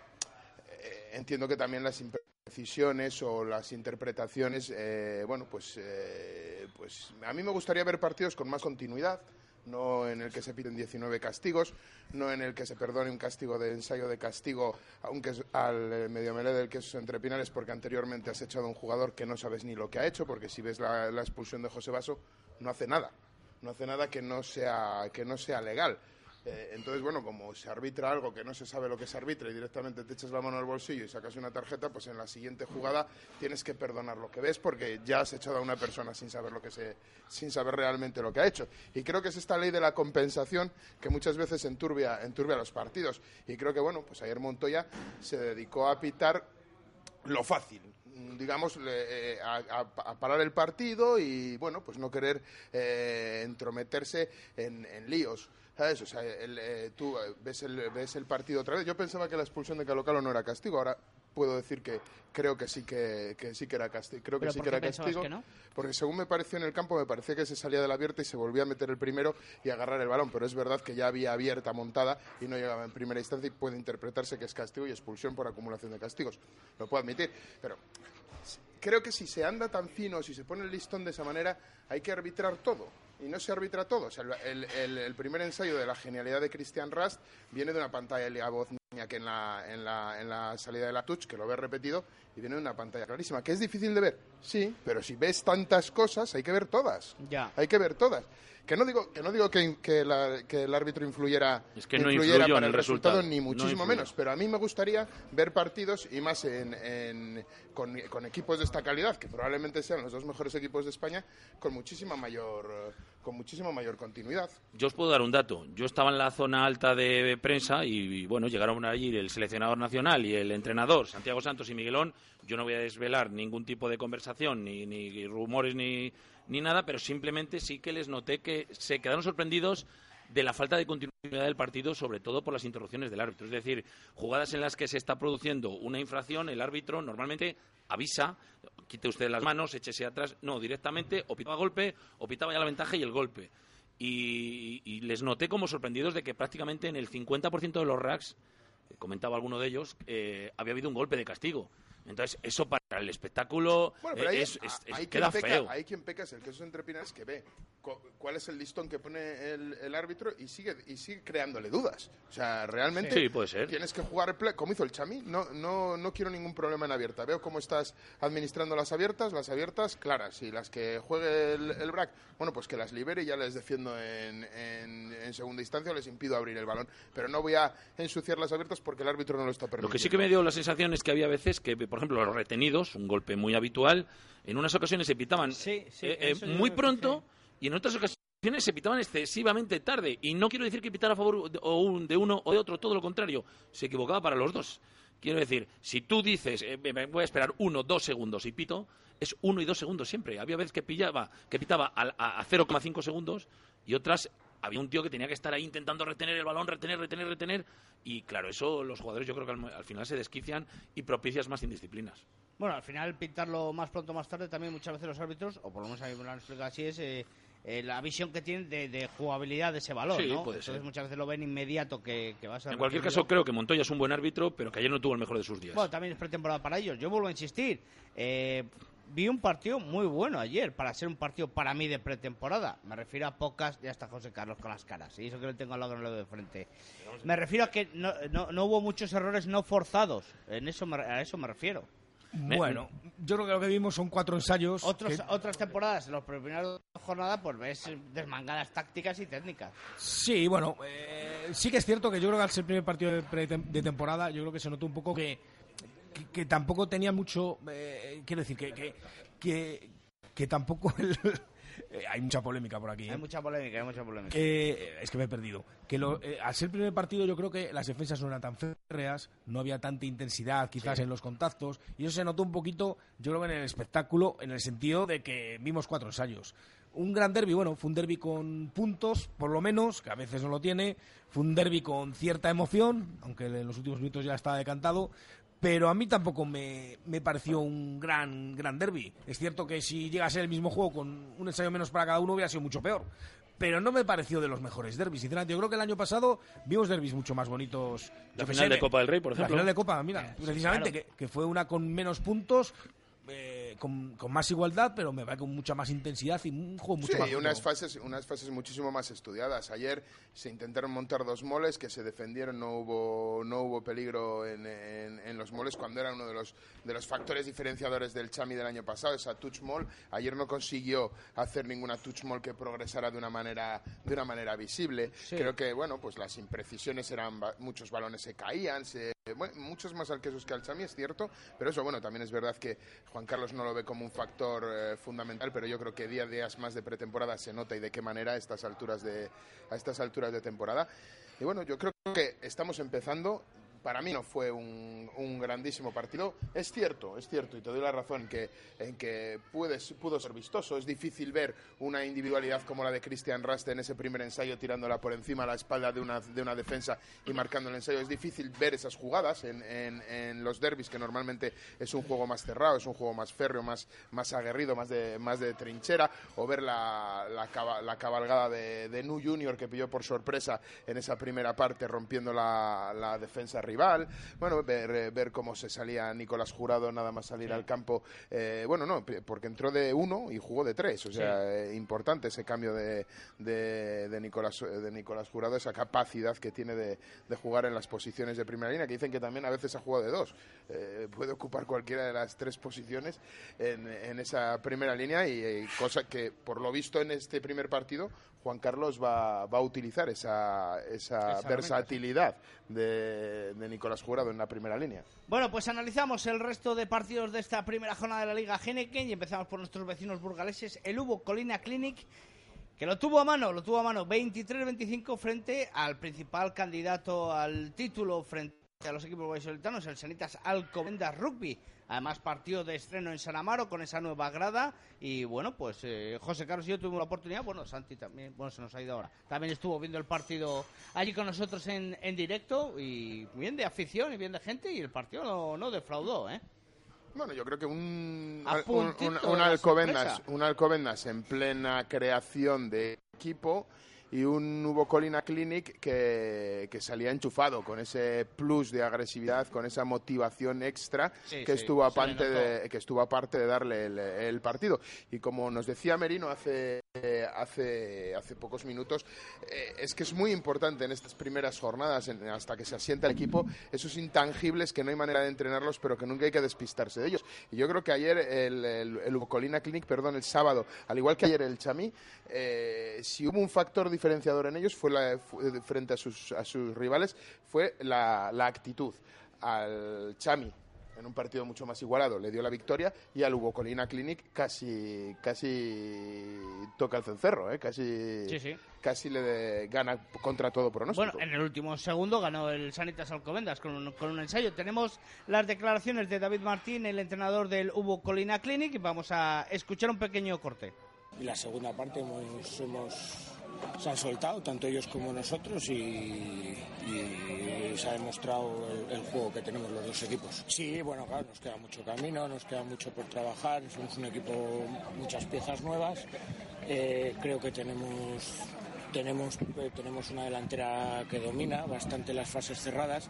eh, entiendo que también las imprecisiones o las interpretaciones, eh, bueno, pues, eh, pues a mí me gustaría ver partidos con más continuidad, no en el que se piden 19 castigos, no en el que se perdone un castigo de ensayo de castigo, aunque es al eh, medio melé del queso entre Pinares, porque anteriormente has echado a un jugador que no sabes ni lo que ha hecho, porque si ves la, la expulsión de José Vaso, no hace nada, no hace nada que no sea, que no sea legal. Eh, entonces, bueno, como se arbitra algo que no se sabe lo que se arbitra y directamente te echas la mano al bolsillo y sacas una tarjeta, pues en la siguiente jugada tienes que perdonar lo que ves porque ya has echado a una persona sin saber lo que se, sin saber realmente lo que ha hecho. Y creo que es esta ley de la compensación que muchas veces enturbia, enturbia los partidos. Y creo que, bueno, pues ayer Montoya se dedicó a pitar lo fácil digamos eh, a, parar el partido y bueno pues no querer eh, entrometerse en, en líos ¿sabes? O sea, el, eh, tú eh, ves el, ves el partido otra vez yo pensaba que la expulsión de Calocalo no era castigo ahora puedo decir que creo que sí que, que sí que era castigo creo que ¿Pero sí por que era castigo que no? porque según me pareció en el campo me parecía que se salía de la abierta y se volvía a meter el primero y agarrar el balón pero es verdad que ya había abierta montada y no llegaba en primera instancia y puede interpretarse que es castigo y expulsión por acumulación de castigos lo puedo admitir pero creo que si se anda tan fino, si se pone el listón de esa manera, hay que arbitrar todo. Y no se arbitra todo. O sea, el, primer ensayo de la genialidad de Christian Rust viene de una pantalla de Liga que en la, en, la, en la salida de la touch, que lo ves repetido, y viene de una pantalla clarísima. ¿Que es difícil de ver? Sí, pero si ves tantas cosas, hay que ver todas. Ya. Hay que ver todas. Que no digo que, no digo que, que la- que el árbitro influyera, Es que no influyera para en el resultado, resultado. ni muchísimo menos. Pero a mí me gustaría ver partidos, y más en, en- con, con equipos de esta calidad, que probablemente sean los dos mejores equipos de España, con muchísima mayor, con muchísima mayor continuidad. Yo os puedo dar un dato. Yo estaba en la zona alta de prensa y, bueno, llegaron allí el seleccionador nacional y el entrenador, Santiago Santos y Miguelón. Yo no voy a desvelar ningún tipo de conversación, ni, ni rumores, ni, ni nada, pero simplemente sí que les noté que se quedaron sorprendidos de la falta de continuidad del partido, sobre todo por las interrupciones del árbitro. Es decir, jugadas en las que se está produciendo una infracción, el árbitro normalmente avisa, quite usted las manos, échese atrás. No, directamente o pitaba golpe o pitaba ya la ventaja y el golpe. Y, les noté como sorprendidos de que prácticamente en el 50% de los racks, eh, comentaba alguno de ellos, eh, había habido un golpe de castigo. Entonces, eso para el espectáculo Bueno, pero eh, hay, es, es- es- hay queda quien peca, feo. hay quien peca, es el queso entre pinares que ve cu- cuál es el listón que pone el, el árbitro y sigue y sigue creándole dudas. O sea, realmente Sí, puede ser. tienes que jugar como hizo el Chami. No, no, no quiero ningún problema en abierta. Veo cómo estás administrando las abiertas, las abiertas claras y las que juegue el, el BRAC, bueno, pues que las libere y ya les defiendo en, en- en segunda instancia o les impido abrir el balón. Pero no voy a ensuciar las abiertas porque el árbitro no lo está permitiendo. Lo que sí que me dio la sensación es que había veces que, por ejemplo, los retenidos, un golpe muy habitual, en unas ocasiones se pitaban eh, eh, muy pronto y en otras ocasiones se pitaban excesivamente tarde. Y no quiero decir que pitara a favor de- o un- de uno o de otro, todo lo contrario. Se equivocaba para los dos. Quiero decir, si tú dices, eh, me- voy a esperar uno, dos segundos y pito, es uno y dos segundos siempre. Había veces que, pillaba, que pitaba a, a 0,5 segundos y otras había un tío que tenía que estar ahí intentando retener el balón, retener, retener, retener. Y claro, eso los jugadores yo creo que al, al final se desquician y propicias más indisciplinas. Bueno, al final pintarlo más pronto o más tarde también muchas veces los árbitros, o por lo menos a mí me lo han explicado así, es eh, eh, la visión que tienen de, de jugabilidad de ese balón, Sí, ¿no? puede Entonces ser. muchas veces lo ven inmediato que, que va a ser En cualquier caso, creo que Montoya es un buen árbitro, pero que ayer no tuvo el mejor de sus días. Bueno, también es pretemporada para ellos. Yo vuelvo a insistir. eh, vi un partido muy bueno ayer para ser un partido para mí de pretemporada. Me refiero a pocas. Ya está José Carlos con las caras. Y eso que lo tengo al lado no lo veo de frente. Me refiero a que no, no, no hubo muchos errores no forzados. En eso me- a eso me refiero. Bueno, yo creo que lo que vimos son cuatro ensayos. Otros, que- Otras temporadas, en los primeros jornadas, pues ves desmangadas tácticas y técnicas. Sí, bueno, eh, sí que es cierto que yo creo que al ser el primer partido de, temporada, yo creo que se notó un poco que, que, que tampoco tenía mucho. eh, quiero decir, que, que, que, que tampoco. el- eh, hay mucha polémica por aquí. ¿eh? Hay mucha polémica, hay mucha polémica. Que, es que me he perdido. Que lo- eh, al ser el primer partido, yo creo que las defensas no eran tan férreas, no había tanta intensidad quizás en los contactos, y eso se notó un poquito, yo creo que en el espectáculo, en el sentido de que vimos cuatro ensayos. Un gran derby, bueno, fue un derby con puntos, por lo menos, que a veces no lo tiene, fue un derby con cierta emoción, aunque en los últimos minutos ya está decantado, pero a mí tampoco me, me pareció un gran, gran derby. Es cierto que si llega a ser el mismo juego con un ensayo menos para cada uno hubiera sido mucho peor. Pero no me pareció de los mejores derbis, sinceramente. Yo creo que el año pasado vimos derbis mucho más bonitos. La final sé, de Copa del Rey, por La ejemplo. final de Copa, mira, Sí, precisamente, claro. que, que fue una con menos puntos, eh, con, con más igualdad, pero me va con mucha más intensidad y un juego mucho Sí, más y unas fases, unas fases muchísimo más estudiadas. Ayer se intentaron montar dos moles que se defendieron, no hubo, no hubo peligro en, en- en los moles cuando era uno de los, de los factores diferenciadores del Chami del año pasado, esa touch mall. Ayer no consiguió hacer ninguna touch mall que progresara de una manera, de una manera visible. Creo que, bueno, pues las imprecisiones eran, muchos balones se caían, se, bueno, muchos más alquesos que al Chami, es cierto, pero eso, bueno, también es verdad que Juan Carlos no lo ve como un factor eh, fundamental, pero yo creo que día a día más de pretemporada se nota y de qué manera a estas alturas de, a estas alturas de temporada. Y bueno, yo creo que estamos empezando. Para mí no fue un, un grandísimo partido. Es cierto, es cierto, y te doy la razón que, en que puede, pudo ser vistoso. Es difícil ver una individualidad como la de Christian Raste en ese primer ensayo tirándola por encima a la espalda de una, de una defensa y marcando el ensayo. Es difícil ver esas jugadas en, en- en los derbis, que normalmente es un juego más cerrado, es un juego más férreo, más, más aguerrido, más de, más de trinchera, o ver la, la, la cabalgada de, de Nu Junior que pilló por sorpresa en esa primera parte rompiendo la, la defensa rival. Bueno, ver, eh, ver cómo se salía Nicolás Jurado nada más salir al campo. Eh, bueno, no, porque entró de uno y jugó de tres. O sea, eh, importante ese cambio de, de, de Nicolás, de Nicolás Jurado, esa capacidad que tiene de, de jugar en las posiciones de primera línea, que dicen que también a veces ha jugado de dos. Eh, puede ocupar cualquiera de las tres posiciones en, en esa primera línea y, eh, cosa que, por lo visto, en este primer partido, Juan Carlos va, va a utilizar esa, esa versatilidad de, de Nicolás Jurado en la primera línea. Bueno, pues analizamos el resto de partidos de esta primera jornada de la Liga Heineken y empezamos por nuestros vecinos burgaleses. El Hubo Colina Clinic, que lo tuvo a mano, lo tuvo a mano 23-25 frente al principal candidato al título frente a los equipos vallisolitanos, el Sanitas Alcobendas Rugby. Además, partido de estreno en San Amaro con esa nueva grada. Y bueno, pues eh, José Carlos y yo tuvimos la oportunidad. Bueno, Santi también, bueno, se nos ha ido ahora. También estuvo viendo el partido allí con nosotros en, en directo. Y bien de afición y bien de gente. Y el partido no, no defraudó, ¿eh? Bueno, yo creo que un, un, Alcobendas, un Alcobendas en plena creación de equipo y un Nuevo Colina Clinic que, que salía enchufado con ese plus de agresividad, con esa motivación extra Sí, que, sí, estuvo aparte de, que estuvo aparte de darle el, el partido. Y como nos decía Merino hace, hace, hace pocos minutos, eh, es que es muy importante en estas primeras jornadas, en- hasta que se asienta el equipo, esos intangibles que no hay manera de entrenarlos, pero que nunca hay que despistarse de ellos. Y yo creo que ayer el, el, el Colina Clinic, perdón, el sábado, al igual que ayer el Chamí, eh, si hubo un factor diferenciador en ellos fue, la, fue frente a sus, a sus rivales, fue la, la actitud. Al Chami, en un partido mucho más igualado, le dio la victoria y al Hugo Colina Clinic casi, casi toca el cencerro, ¿eh? casi, Sí, sí. casi le de- gana contra todo pronóstico. Bueno, en el último segundo ganó el Sanitas Alcobendas con un, con un ensayo. Tenemos las declaraciones de David Martín, el entrenador del Hubo Colina Clinic, y vamos a escuchar un pequeño corte. Y la segunda parte hemos, hemos- se han soltado, tanto ellos como nosotros, y, se ha demostrado el, el juego que tenemos los dos equipos. Sí, bueno, claro, nos queda mucho camino, nos queda mucho por trabajar, somos un equipo, muchas piezas nuevas. Eh, creo que tenemos tenemos, eh, tenemos una delantera que domina bastante las fases cerradas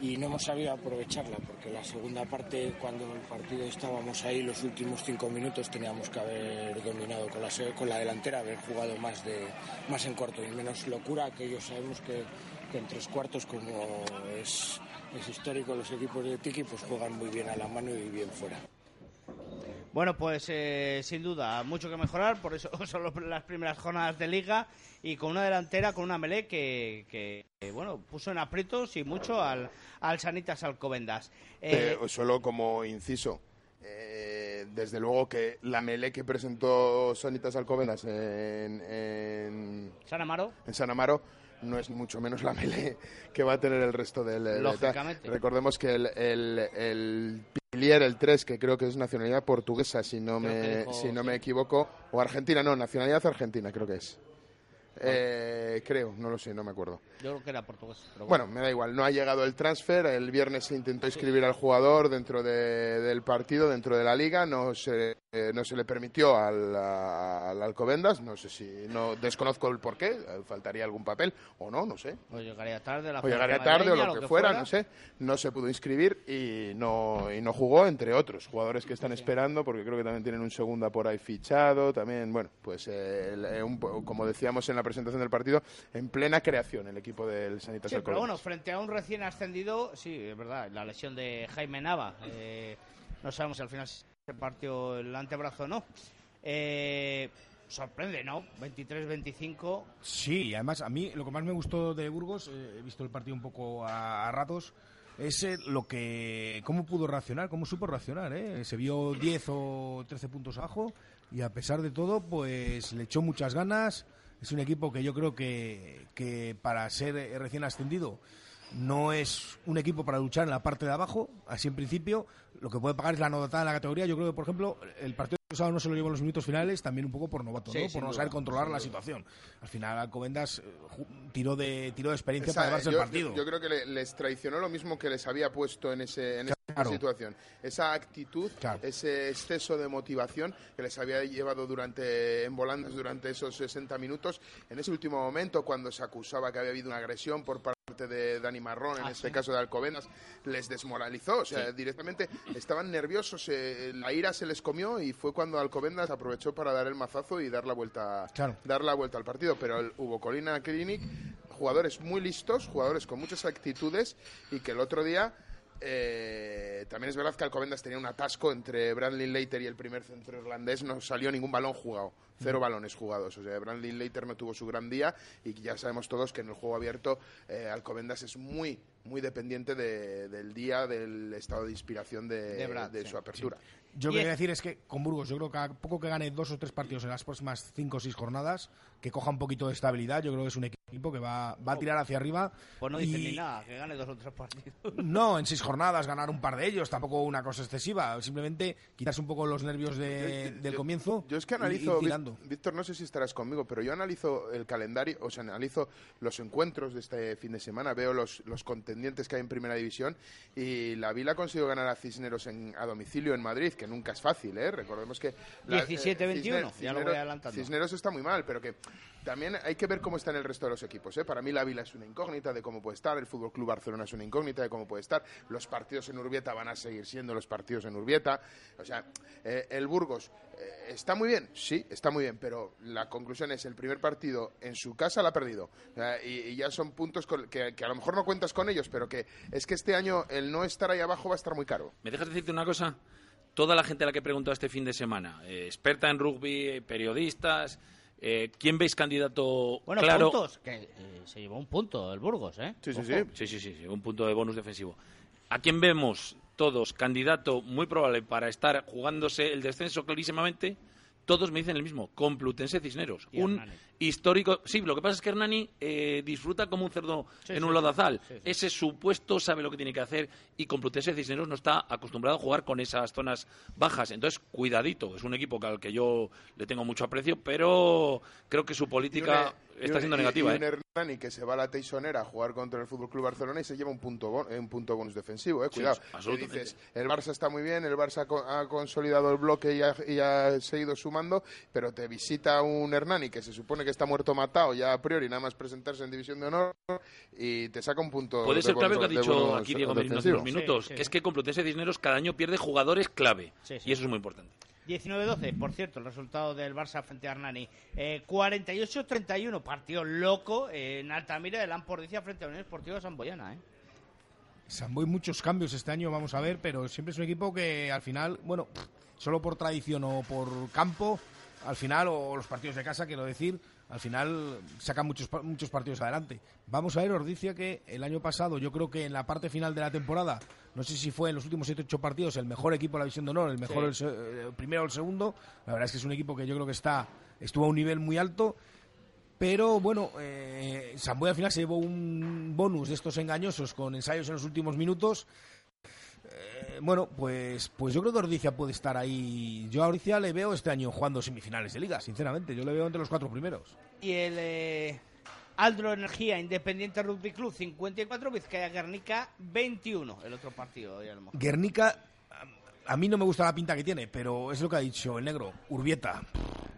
y no hemos sabido aprovecharla porque la segunda parte, cuando el partido estábamos ahí, los últimos cinco minutos teníamos que haber dominado con la, con la delantera, haber jugado más, de, más en corto y menos locura, que ellos sabemos que, que en tres cuartos, como es, es histórico, los equipos de Tiki pues juegan muy bien a la mano y bien fuera. Bueno, pues eh, sin duda, mucho que mejorar, por eso son los- las primeras jornadas de liga y con una delantera, con una melé que, que, eh, bueno, puso en aprietos y mucho al, al Sanitas Alcobendas. Eh, Eh, solo como inciso. eh, desde luego que la melee que presentó Sanitas Alcobendas en, en, San Amaro. en San Amaro no es mucho menos la melee que va a tener el resto del... Lógicamente. Recordemos que el, el, el Pilier, el 3, que creo que es nacionalidad portuguesa, si no, Creo me, dijo, si no sí. me equivoco, o argentina, no, nacionalidad argentina creo que es. Eh, creo, no lo sé, no me acuerdo. Yo creo que era portugués. pero Bueno, me da igual, no ha llegado el transfer. El viernes se intentó inscribir al jugador dentro de- del partido, dentro de la liga. No se, eh, no se le permitió al, al Alcobendas. No sé si, no desconozco el porqué. eh, Faltaría algún papel o no, no sé. O llegaría tarde la O llegaría tarde o lo que fuera, no sé. No se pudo inscribir y no, y no jugó, entre otros. Jugadores que están esperando, porque creo que también tienen un segunda por ahí fichado. También, bueno, pues eh, el- eh, un como decíamos en la presentación del partido, en plena creación el equipo del Sanitas Sí, pero bueno, frente a un recién ascendido, sí, es verdad, la lesión de Jaime Nava. eh, no sabemos si al final se partió el antebrazo o no. Eh, sorprende, ¿no? 23-25. Sí, y además a mí lo que más me gustó de Burgos, eh, he visto el partido un poco a, a ratos, es eh, lo que cómo pudo reaccionar, cómo supo reaccionar, ¿eh? Se vio 10 o 13 puntos abajo y a pesar de todo, pues le echó muchas ganas. Es un equipo que yo creo que, para ser eh, recién ascendido no es un equipo para luchar en la parte de abajo, así en principio. Lo que puede pagar es la novatada en la categoría. Yo creo que, por ejemplo, el partido no se lo llevó en los minutos finales, también un poco por novato, Sí, ¿no? por no duda, saber controlar la duda. situación. Al final, Alcobendas eh, tiró de, tiró de experiencia Esa- para llevarse yo, el partido. yo creo que le- les traicionó lo mismo que les había puesto en, ese, en Claro. esa situación. Esa actitud, ese exceso de motivación que les había llevado durante en volandas durante esos 60 minutos. En ese último momento, cuando se acusaba que había habido una agresión por parte de Dani Marrón, en Ah, este sí. caso de Alcobendas, les desmoralizó. O sea, Sí. directamente estaban nerviosos, eh, la ira se les comió y fue cuando Alcobendas aprovechó para dar el mazazo y dar la vuelta, dar la vuelta al partido. Pero el, hubo Colina Clinic, jugadores muy listos, jugadores con muchas actitudes y que el otro día eh, también es verdad que Alcobendas tenía un atasco entre Bradley Leiter y el primer centro irlandés, no salió ningún balón jugado, cero Mm. balones jugados. O sea, Bradley Leiter no tuvo su gran día y ya sabemos todos que en el juego abierto eh, Alcobendas es muy, muy dependiente de- del día, del estado de inspiración de, De Brad, de sí. su apertura. Yo lo que quería decir es que con Burgos, yo creo que a poco que gane dos o tres partidos en las próximas cinco o seis jornadas, que coja un poquito de estabilidad, yo creo que es un equipo que va, va a tirar hacia arriba. Pues no dicen y- ni nada, que gane dos o tres partidos. No, en seis jornadas ganar un par de ellos, tampoco una cosa excesiva. Simplemente quitarse un poco los nervios de- Yo- del yo- comienzo. Yo es que analizo. Víctor, no sé si estarás conmigo, pero yo analizo el calendario, o sea, analizo los encuentros de este fin de semana, veo los, los contendientes que hay en Primera División y la Vila ha conseguido ganar a Cisneros en, a domicilio en Madrid, que nunca es fácil, ¿eh? Recordemos que... la- 17-21, Cisne- ya lo voy adelantando. Cisneros está muy mal, pero que también hay que ver cómo están el resto de los equipos, ¿eh? Para mí la Vila es una incógnita de cómo puede estar, el Fútbol Club Barcelona es una incógnita de cómo puede estar, los partidos en Urbieta van a seguir siendo los partidos en Urbieta, o sea, eh, el Burgos eh, está muy bien, sí, está muy bien, pero la conclusión es el primer partido en su casa la ha perdido y, ya son puntos que, que a lo mejor no cuentas con ellos, pero que es que este año el no estar ahí abajo va a estar muy caro. ¿Me dejas decirte una cosa? Toda la gente a la que he preguntado este fin de semana, eh, experta en rugby, periodistas, eh, ¿quién veis candidato Bueno, claro? puntos, que eh, se llevó un punto el Burgos, ¿eh? Sí, sí, sí. Sí, sí, sí, sí, un punto de bonus defensivo. ¿A quién vemos todos candidato muy probable para estar jugándose el descenso clarísimamente? Todos me dicen el mismo, Complutense Cisneros. Y un. Histórico... Sí, lo que pasa es que Hernani eh, disfruta como un cerdo Sí, en un sí. lodazal. Sí, sí. Ese supuesto sabe lo que tiene que hacer y Complutense Cisneros no está acostumbrado a jugar con esas zonas bajas. Entonces, cuidadito. Es un equipo que- al que yo le tengo mucho aprecio, pero creo que su política está y siendo negativa. Y un ¿eh? Hernani que se va a la Teisonera a jugar contra el Fútbol Club Barcelona y se lleva un punto, bon- eh, un punto bonus defensivo, eh, Sí, cuidado. absolutamente. Que dices, el Barça está muy bien, el Barça ha consolidado el bloque y ha, y ha seguido sumando, pero te visita un Hernani que se supone que está muerto matado ya a priori, nada más presentarse en División de Honor y te saca un punto. Puede de ser clave lo que ha dicho aquí Diego Merino hace unos minutos, que es que Complutense Cisneros cada año pierde jugadores clave. Sí, sí. Y eso es muy importante. 19-12, por cierto, el resultado del Barça frente a Hernani. Eh, 48-31, partido loco eh, en Altamira de Lampordicia frente a Unión Esportiva Samboyana, ¿eh? Samboy muchos cambios este año, vamos a ver, pero siempre es un equipo que al final, bueno, pff, solo por tradición o por campo, al final, o los partidos de casa, quiero decir, al final sacan muchos, muchos partidos adelante. Vamos a ver, Ordicia, que el año pasado, yo creo que en la parte final de la temporada, no sé si fue en los últimos 7-8 partidos el mejor equipo de la Visión de Honor, el mejor, Sí. el, se- eh, el primero o el segundo. La verdad es que es un equipo que yo creo que está estuvo a un nivel muy alto. Pero bueno, eh, Samboy al final se llevó un bonus de estos engañosos con ensayos en los últimos minutos. Eh, bueno, pues, pues yo creo que Ordizia puede estar ahí. Yo a Ordizia le veo este año jugando semifinales de liga, sinceramente. Yo le veo entre los cuatro primeros. Y el eh, Aldro Energía Independiente Rugby Club 54, Vizcaya Guernica 21. El otro partido, ya lo Guernica, a- a mí no me gusta la pinta que tiene, pero es lo que ha dicho el negro. Urbieta.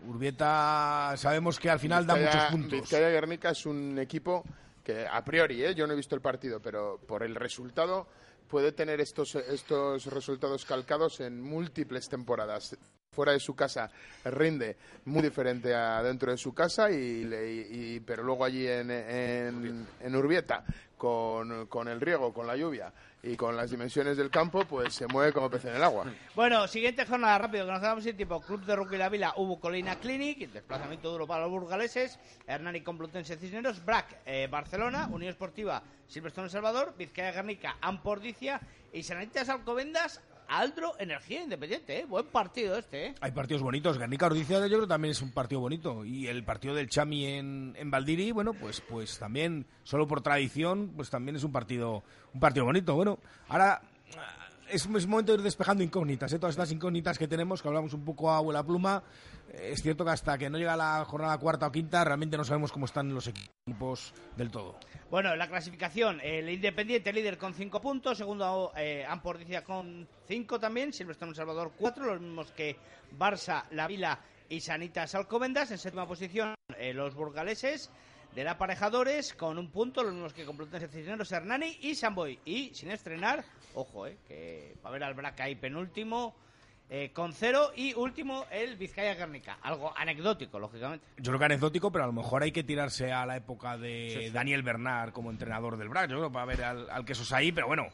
Urbieta, sabemos que al final da muchos puntos. Vizcaya Guernica es un equipo que a priori, ¿eh? yo no he visto el partido, pero por el resultado puede tener estos, estos resultados calcados en múltiples temporadas. Fuera de su casa rinde muy diferente a dentro de su casa, y, y- pero luego allí en, en, en Urbieta, con, con el riego, con la lluvia y con las dimensiones del campo, pues se mueve como pez en el agua. Bueno, siguiente jornada rápido, que nos quedamos sin tiempo. Club de Rugby La Vila, hubo Colina Clinic, desplazamiento duro para los burgaleses, Hernani Complutense Cisneros, BRAC, eh, Barcelona, Unión Esportiva, Silverstone El Salvador, Vizcaya Guernica, Ampordicia y Sanitas Alcobendas, Aldro Energía Independiente, ¿eh? Buen partido este, ¿eh? Hay partidos bonitos. Guernica Ordizia yo creo también es un partido bonito. Y el partido del Chami en, en Valdiri, bueno, pues, pues también, solo por tradición, pues también es un partido, un partido bonito. Bueno, ahora ah, es, es momento de ir despejando incógnitas, ¿eh? todas estas incógnitas que tenemos, que hablamos un poco a abuela pluma. Eh, Es cierto que hasta que no llega la jornada cuarta o quinta, realmente no sabemos cómo están los equipos del todo. Bueno, la clasificación, el Independiente líder con 5 puntos, segundo eh, Ampordicia con 5 también, Silverstone Salvador 4, los mismos que Barça, La Vila y Sanitas Alcobendas. En séptima posición, eh, los burgaleses del Aparejadores con un punto, los mismos que Complutense Cisneros, Hernani y Samboy. Y sin estrenar, ojo, eh, que va a ver al Braca ahí penúltimo. eh, con cero y último el Vizcaya Guernica. Algo anecdótico, lógicamente. Yo creo que anecdótico, pero a lo mejor hay que tirarse a la época de Daniel Bernard como entrenador del BRAC, yo creo, para ver al, al Quesos ahí, pero bueno,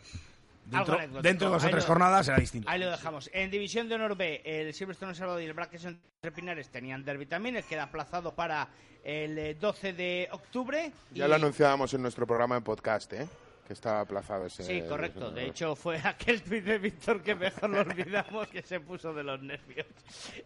dentro, de dos o tres lo- jornadas será distinto. Ahí lo dejamos. En División de Honor B, el Silverstone Salvador y el Braques entre Pinares tenían derby también. El queda aplazado para el eh, 12 de octubre. Ya Y- lo anunciábamos en nuestro programa de podcast, ¿eh? Que estaba aplazado ese. Sí, correcto. De hecho, fue aquel tuit de Víctor que mejor lo olvidamos, que se puso de los nervios.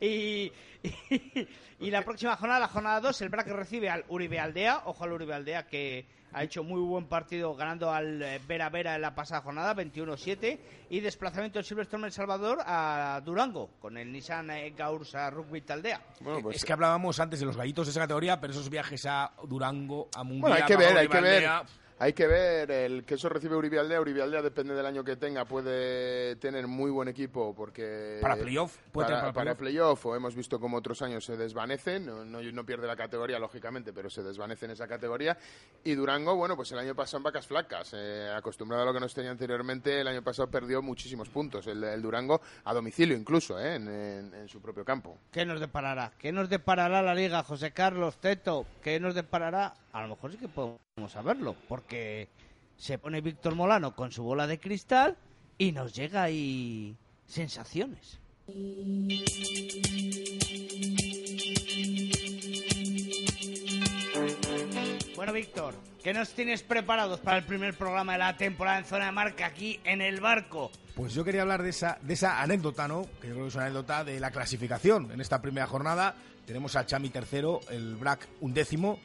Y, y, y la próxima jornada, la jornada 2, el Braque recibe al Uribe Aldea. Ojo al Uribe Aldea que ha hecho muy buen partido ganando al eh, Vera Vera en la pasada jornada, 21-7. Y desplazamiento del Silverstone El Salvador a Durango, con el Nissan eh, Gaursa Rugby Aldea. pues es que hablábamos antes de los gallitos de esa categoría, pero esos viajes a Durango, a Munguía, Bueno, hay que ver, hay que ver. Ribaldea, Hay que ver el que eso recibe Uribe Aldea. Uribe Aldea depende del año que tenga. Puede tener muy buen equipo porque... Para playoff, puede Para, tener para para playoff. O hemos visto como otros años se desvanece. No, no, no pierde la categoría, lógicamente, pero se desvanece en esa categoría. Y Durango, bueno, pues el año pasado en vacas flacas. eh, acostumbrado a lo que nos tenía anteriormente, el año pasado perdió muchísimos puntos. El, el Durango a domicilio incluso, eh, en, en- en su propio campo. ¿Qué nos deparará? ¿Qué nos deparará la liga, José Carlos, Teto? ¿Qué nos deparará? A lo mejor sí que podemos saberlo, porque se pone Víctor Molano con su bola de cristal y nos llega ahí sensaciones. Bueno, Víctor, ¿qué nos tienes preparados para el primer programa de la temporada en zona de marca aquí en el barco? Pues yo quería hablar de esa, de esa anécdota, ¿no? Que yo creo que es una anécdota de la clasificación. En esta primera jornada tenemos al Chami tercero, el Brac un décimo.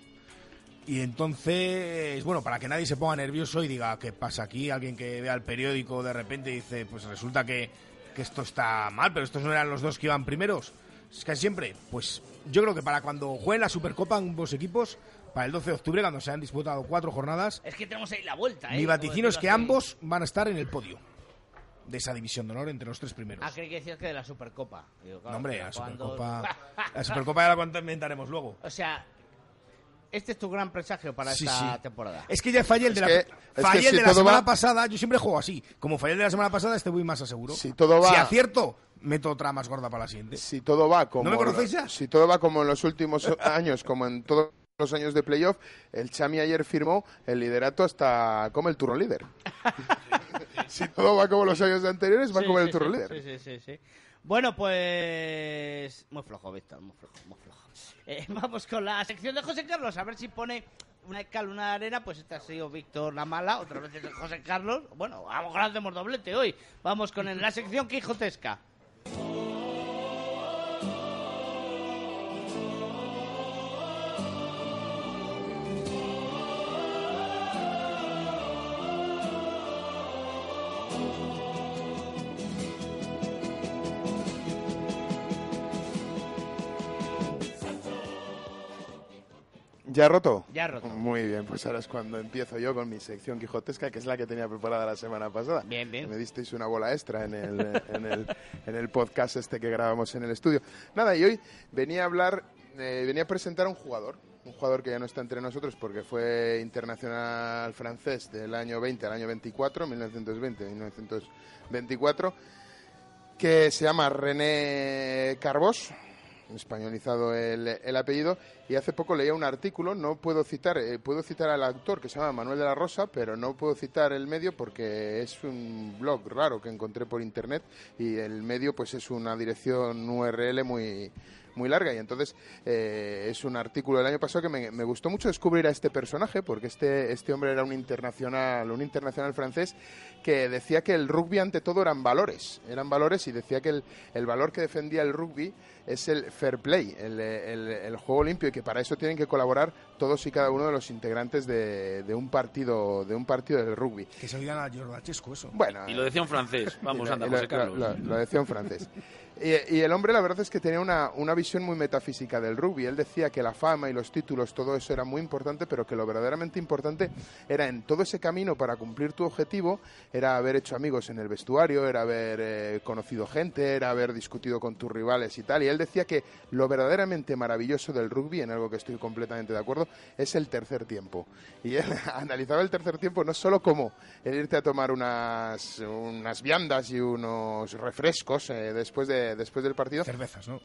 Y entonces, bueno, para que nadie se ponga nervioso y diga, ¿qué pasa aquí? Alguien que vea el periódico de repente dice, pues resulta que, que esto está mal, pero estos no eran los dos que iban primeros. Es que siempre, pues yo creo que para cuando jueguen la Supercopa ambos equipos, para el 12 de octubre, cuando se han disputado cuatro jornadas, Es que tenemos ahí la vuelta, ¿eh? mi vaticino es que ambos van a estar en el podio de esa división de honor entre los tres primeros. Ah, creí que decías que de la Supercopa. Digo, claro, No, hombre, la cuando- Supercopa, la Supercopa ya la comentaremos luego. O sea, este es tu gran presagio para Sí, esta sí. temporada. Es que ya fallé el de Es la, que- es fallé que el si de la semana va- pasada. Yo siempre juego así. Como fallé el de la semana pasada, este voy más a seguro. Si todo va- Si acierto, meto otra más gorda para la siguiente. Si todo va como ¿No me conocéis ya? Si todo va como en los últimos años, como en todos los años de playoff, el Chami ayer firmó el liderato hasta como el turno líder. si todo va como los años anteriores, va Sí, como el sí, líder. Sí, sí, sí, sí. Bueno, pues... Muy flojo, Víctor, muy flojo, muy flojo. Eh, vamos con la sección de José Carlos, a ver si pone una cal, una arena, pues esta ha sido Víctor la mala, otra vez es José Carlos. Bueno, a lo mejor hacemos doblete hoy. Vamos con la sección quijotesca. ¿Ya roto? Ya roto. Muy bien, pues ahora es cuando empiezo yo con mi sección quijotesca, que es la que tenía preparada la semana pasada. Bien, bien. Me disteis una bola extra en el, en el, en el podcast este que grabamos en el estudio. Nada, y hoy venía a hablar, eh, venía a presentar a un jugador, un jugador que ya no está entre nosotros porque fue internacional francés del año 20 al año 24, 1920-1924, que se llama René Carbós, españolizado el, el apellido, y hace poco leía un artículo, no puedo citar, eh, puedo citar al autor que se llama Manuel de la Rosa, pero no puedo citar el medio porque es un blog raro que encontré por internet y el medio pues es una dirección URL muy muy larga. Y entonces eh, es un artículo del año pasado que me, me gustó mucho descubrir a este personaje porque este, este hombre era un internacional un internacional francés que decía que el rugby ante todo eran valores eran valores y decía que el, el valor que defendía el rugby es el fair play el, el- el juego limpio y que para eso tienen que colaborar todos y cada uno de los integrantes de, de un partido de un partido del rugby Que se oigan a eso. bueno Y lo decía un francés. Vamos, anda, y lo- José Carlos. Lo, lo- lo decía en francés. Y, y el hombre, la verdad es que tenía una, una visión muy metafísica del rugby. Él decía que la fama y los títulos, todo eso era muy importante, pero que lo verdaderamente importante era en todo ese camino para cumplir tu objetivo, era haber hecho amigos en el vestuario, era haber eh, conocido gente, era haber discutido con tus rivales y tal. Y él decía que lo verdaderamente maravilloso del rugby, en algo que estoy completamente de acuerdo, es el tercer tiempo. Y él analizaba el tercer tiempo no solo como el irte a tomar unas, unas viandas y unos refrescos eh, después, de, después del partido. Cervezas, ¿no?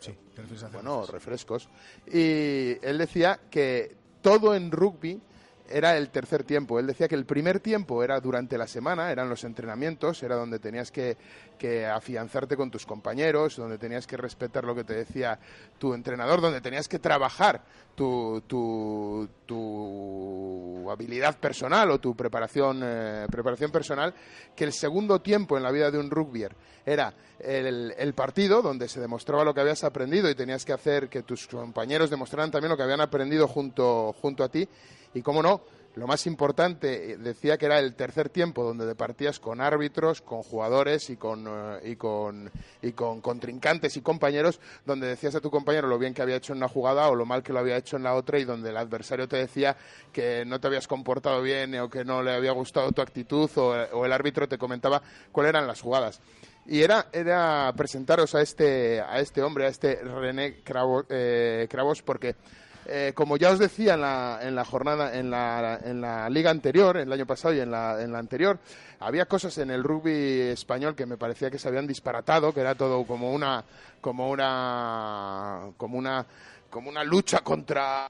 Sí, a Bueno, refrescos. Y él decía que todo en rugby era el tercer tiempo. Él decía que el primer tiempo era durante la semana, eran los entrenamientos, era donde tenías que, que afianzarte con tus compañeros, donde tenías que respetar lo que te decía tu entrenador, donde tenías que trabajar tu, tu, tu habilidad personal o tu preparación, eh, preparación personal, que el segundo tiempo en la vida de un rugbyer era el, el partido, donde se demostraba lo que habías aprendido y tenías que hacer que tus compañeros demostraran también lo que habían aprendido junto, junto a ti. Y cómo no, lo más importante, eh, decía que era el tercer tiempo donde te partías con árbitros, con jugadores y con, eh, y con, y con contrincantes y compañeros, donde decías a tu compañero lo bien que había hecho en una jugada o lo mal que lo había hecho en la otra y donde el adversario te decía que no te habías comportado bien o que no le había gustado tu actitud o, o el árbitro te comentaba cuáles eran las jugadas. Y era, era presentaros a este, a este hombre, a este René Cravo- eh, Cravos, porque eh, como ya os decía en la, en la jornada, en la, en la liga anterior, el año pasado y en la, en la anterior, había cosas en el rugby español que me parecía que se habían disparatado, que era todo como una, como una, como una, como una lucha contra,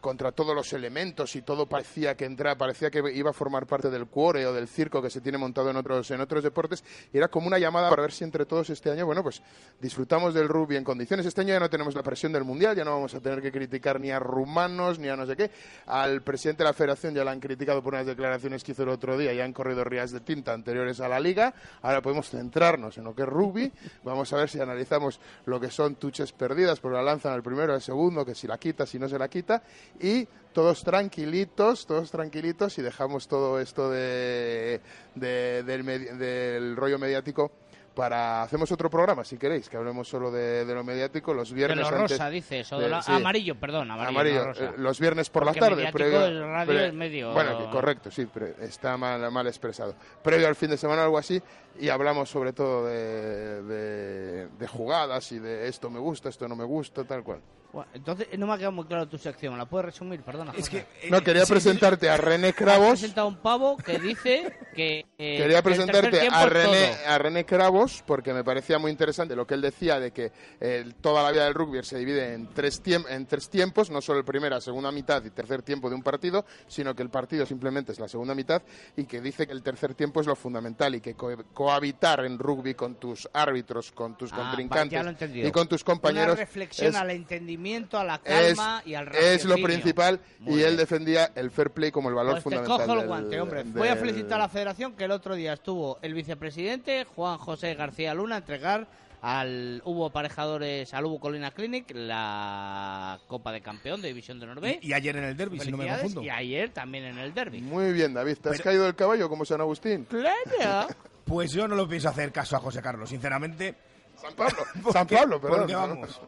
contra todos los elementos y todo parecía que entra, parecía que iba a formar parte del cuore o del circo que se tiene montado en otros, en otros deportes y era como una llamada para ver si entre todos este año, bueno, pues disfrutamos del rugby en condiciones. Este año ya no tenemos la presión del mundial, ya no vamos a tener que criticar ni a rumanos ni a no sé qué. Al presidente de la federación ya lo han criticado por unas declaraciones que hizo el otro día y han corrido rías de tinta anteriores a la liga. Ahora podemos centrarnos en lo que es rugby. Vamos a ver si analizamos lo que son tuches perdidas, porque la lanzan al primero, al segundo, que si la quita, si no se la quita. Y todos tranquilitos, todos tranquilitos y dejamos todo esto de, de- del, del rollo mediático para hacemos otro programa si queréis que hablemos solo de, de lo mediático los De viernes lo antes rosa, dices, o de de- lo- sí. amarillo, perdón, amarillo, Amarillo, no rosa. eh, los viernes por Porque la tarde previo- el radio pre- es medio- bueno que correcto sí pre- está mal, mal expresado previo al fin de semana algo así y hablamos sobre todo de, de- de jugadas y de esto me gusta esto no me gusta tal cual Bueno, entonces no me ha quedado muy claro tu sección, ¿la puedes resumir? Perdona. Es que, no quería presentarte a René Cravos presentado un pavo que dice que. eh, Quería presentarte a René, a René Cravos porque me parecía muy interesante lo que él decía de que eh, toda la vida del rugby se divide en tres, tiemp- en tres tiempos, no solo el primera, segunda mitad y tercer tiempo de un partido, sino que el partido simplemente es la segunda mitad y que dice que el tercer tiempo es lo fundamental y que co- cohabitar en rugby con tus árbitros, con tus Ah, contrincantes y con tus compañeros Una reflexión es- al entendimiento, a la es, calma y al es lo raciocinio. principal Muy y bien. él defendía el fair play como el valor Pues te fundamental cojo el del- guante, hombre. Voy a del- felicitar a la federación que el otro día estuvo el vicepresidente Juan José García Luna a entregar al Hubo Aparejadores, al Hubo Colina Clinic, la Copa de Campeón de División de Norbe. Y, y ayer en el derby, si no me confundo. Y ayer también en el derby. Muy bien, David. ¿Te has Pero- caído del caballo como San Agustín? Claro. Pues yo no lo pienso hacer caso a José Carlos, sinceramente. San Pablo, San Pablo, perdón. Porque vamos.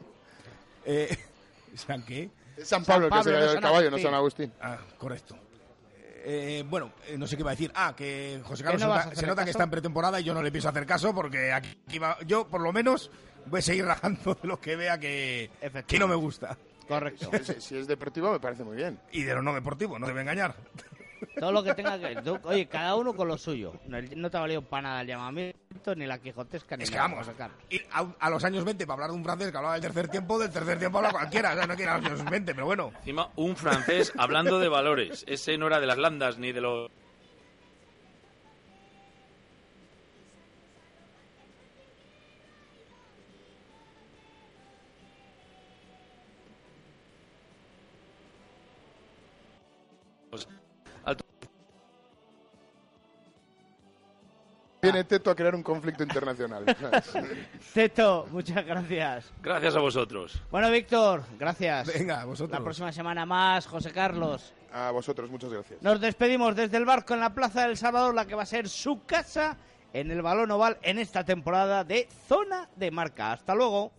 Eh, ¿San qué? Es San Pablo, que es el del caballo, no San Agustín. Ah, correcto. Eh, bueno, eh, no sé qué iba a decir. Ah, que José ¿Que Carlos no se nota- a se que está en pretemporada y yo no le pienso hacer caso porque aquí va- yo, por lo menos, voy a seguir rajando de lo que vea que, que no me gusta. Correcto. Si, si es deportivo, me parece muy bien. Y de lo no deportivo, no debe engañar. Todo lo que tenga que tú- Oye, cada uno con lo suyo. No, no te ha valido para nada el llamamiento, ni la quijotesca, ni Es que nada, vamos, y a, a los años 20 para hablar de un francés que hablaba del tercer tiempo, del tercer tiempo habla cualquiera. O sea, no quiere a los años 20, pero bueno. Encima, un francés hablando de valores. Ese no era de las landas ni de los... alto- Viene Teto a crear un conflicto internacional. Teto, muchas gracias. Gracias a vosotros. Bueno, Víctor, gracias. Venga, a vosotros. La próxima semana más, José Carlos. A vosotros, muchas gracias. Nos despedimos desde el barco en la Plaza del Salvador, la que va a ser su casa en el balón oval en esta temporada de Zona de Marca. Hasta luego.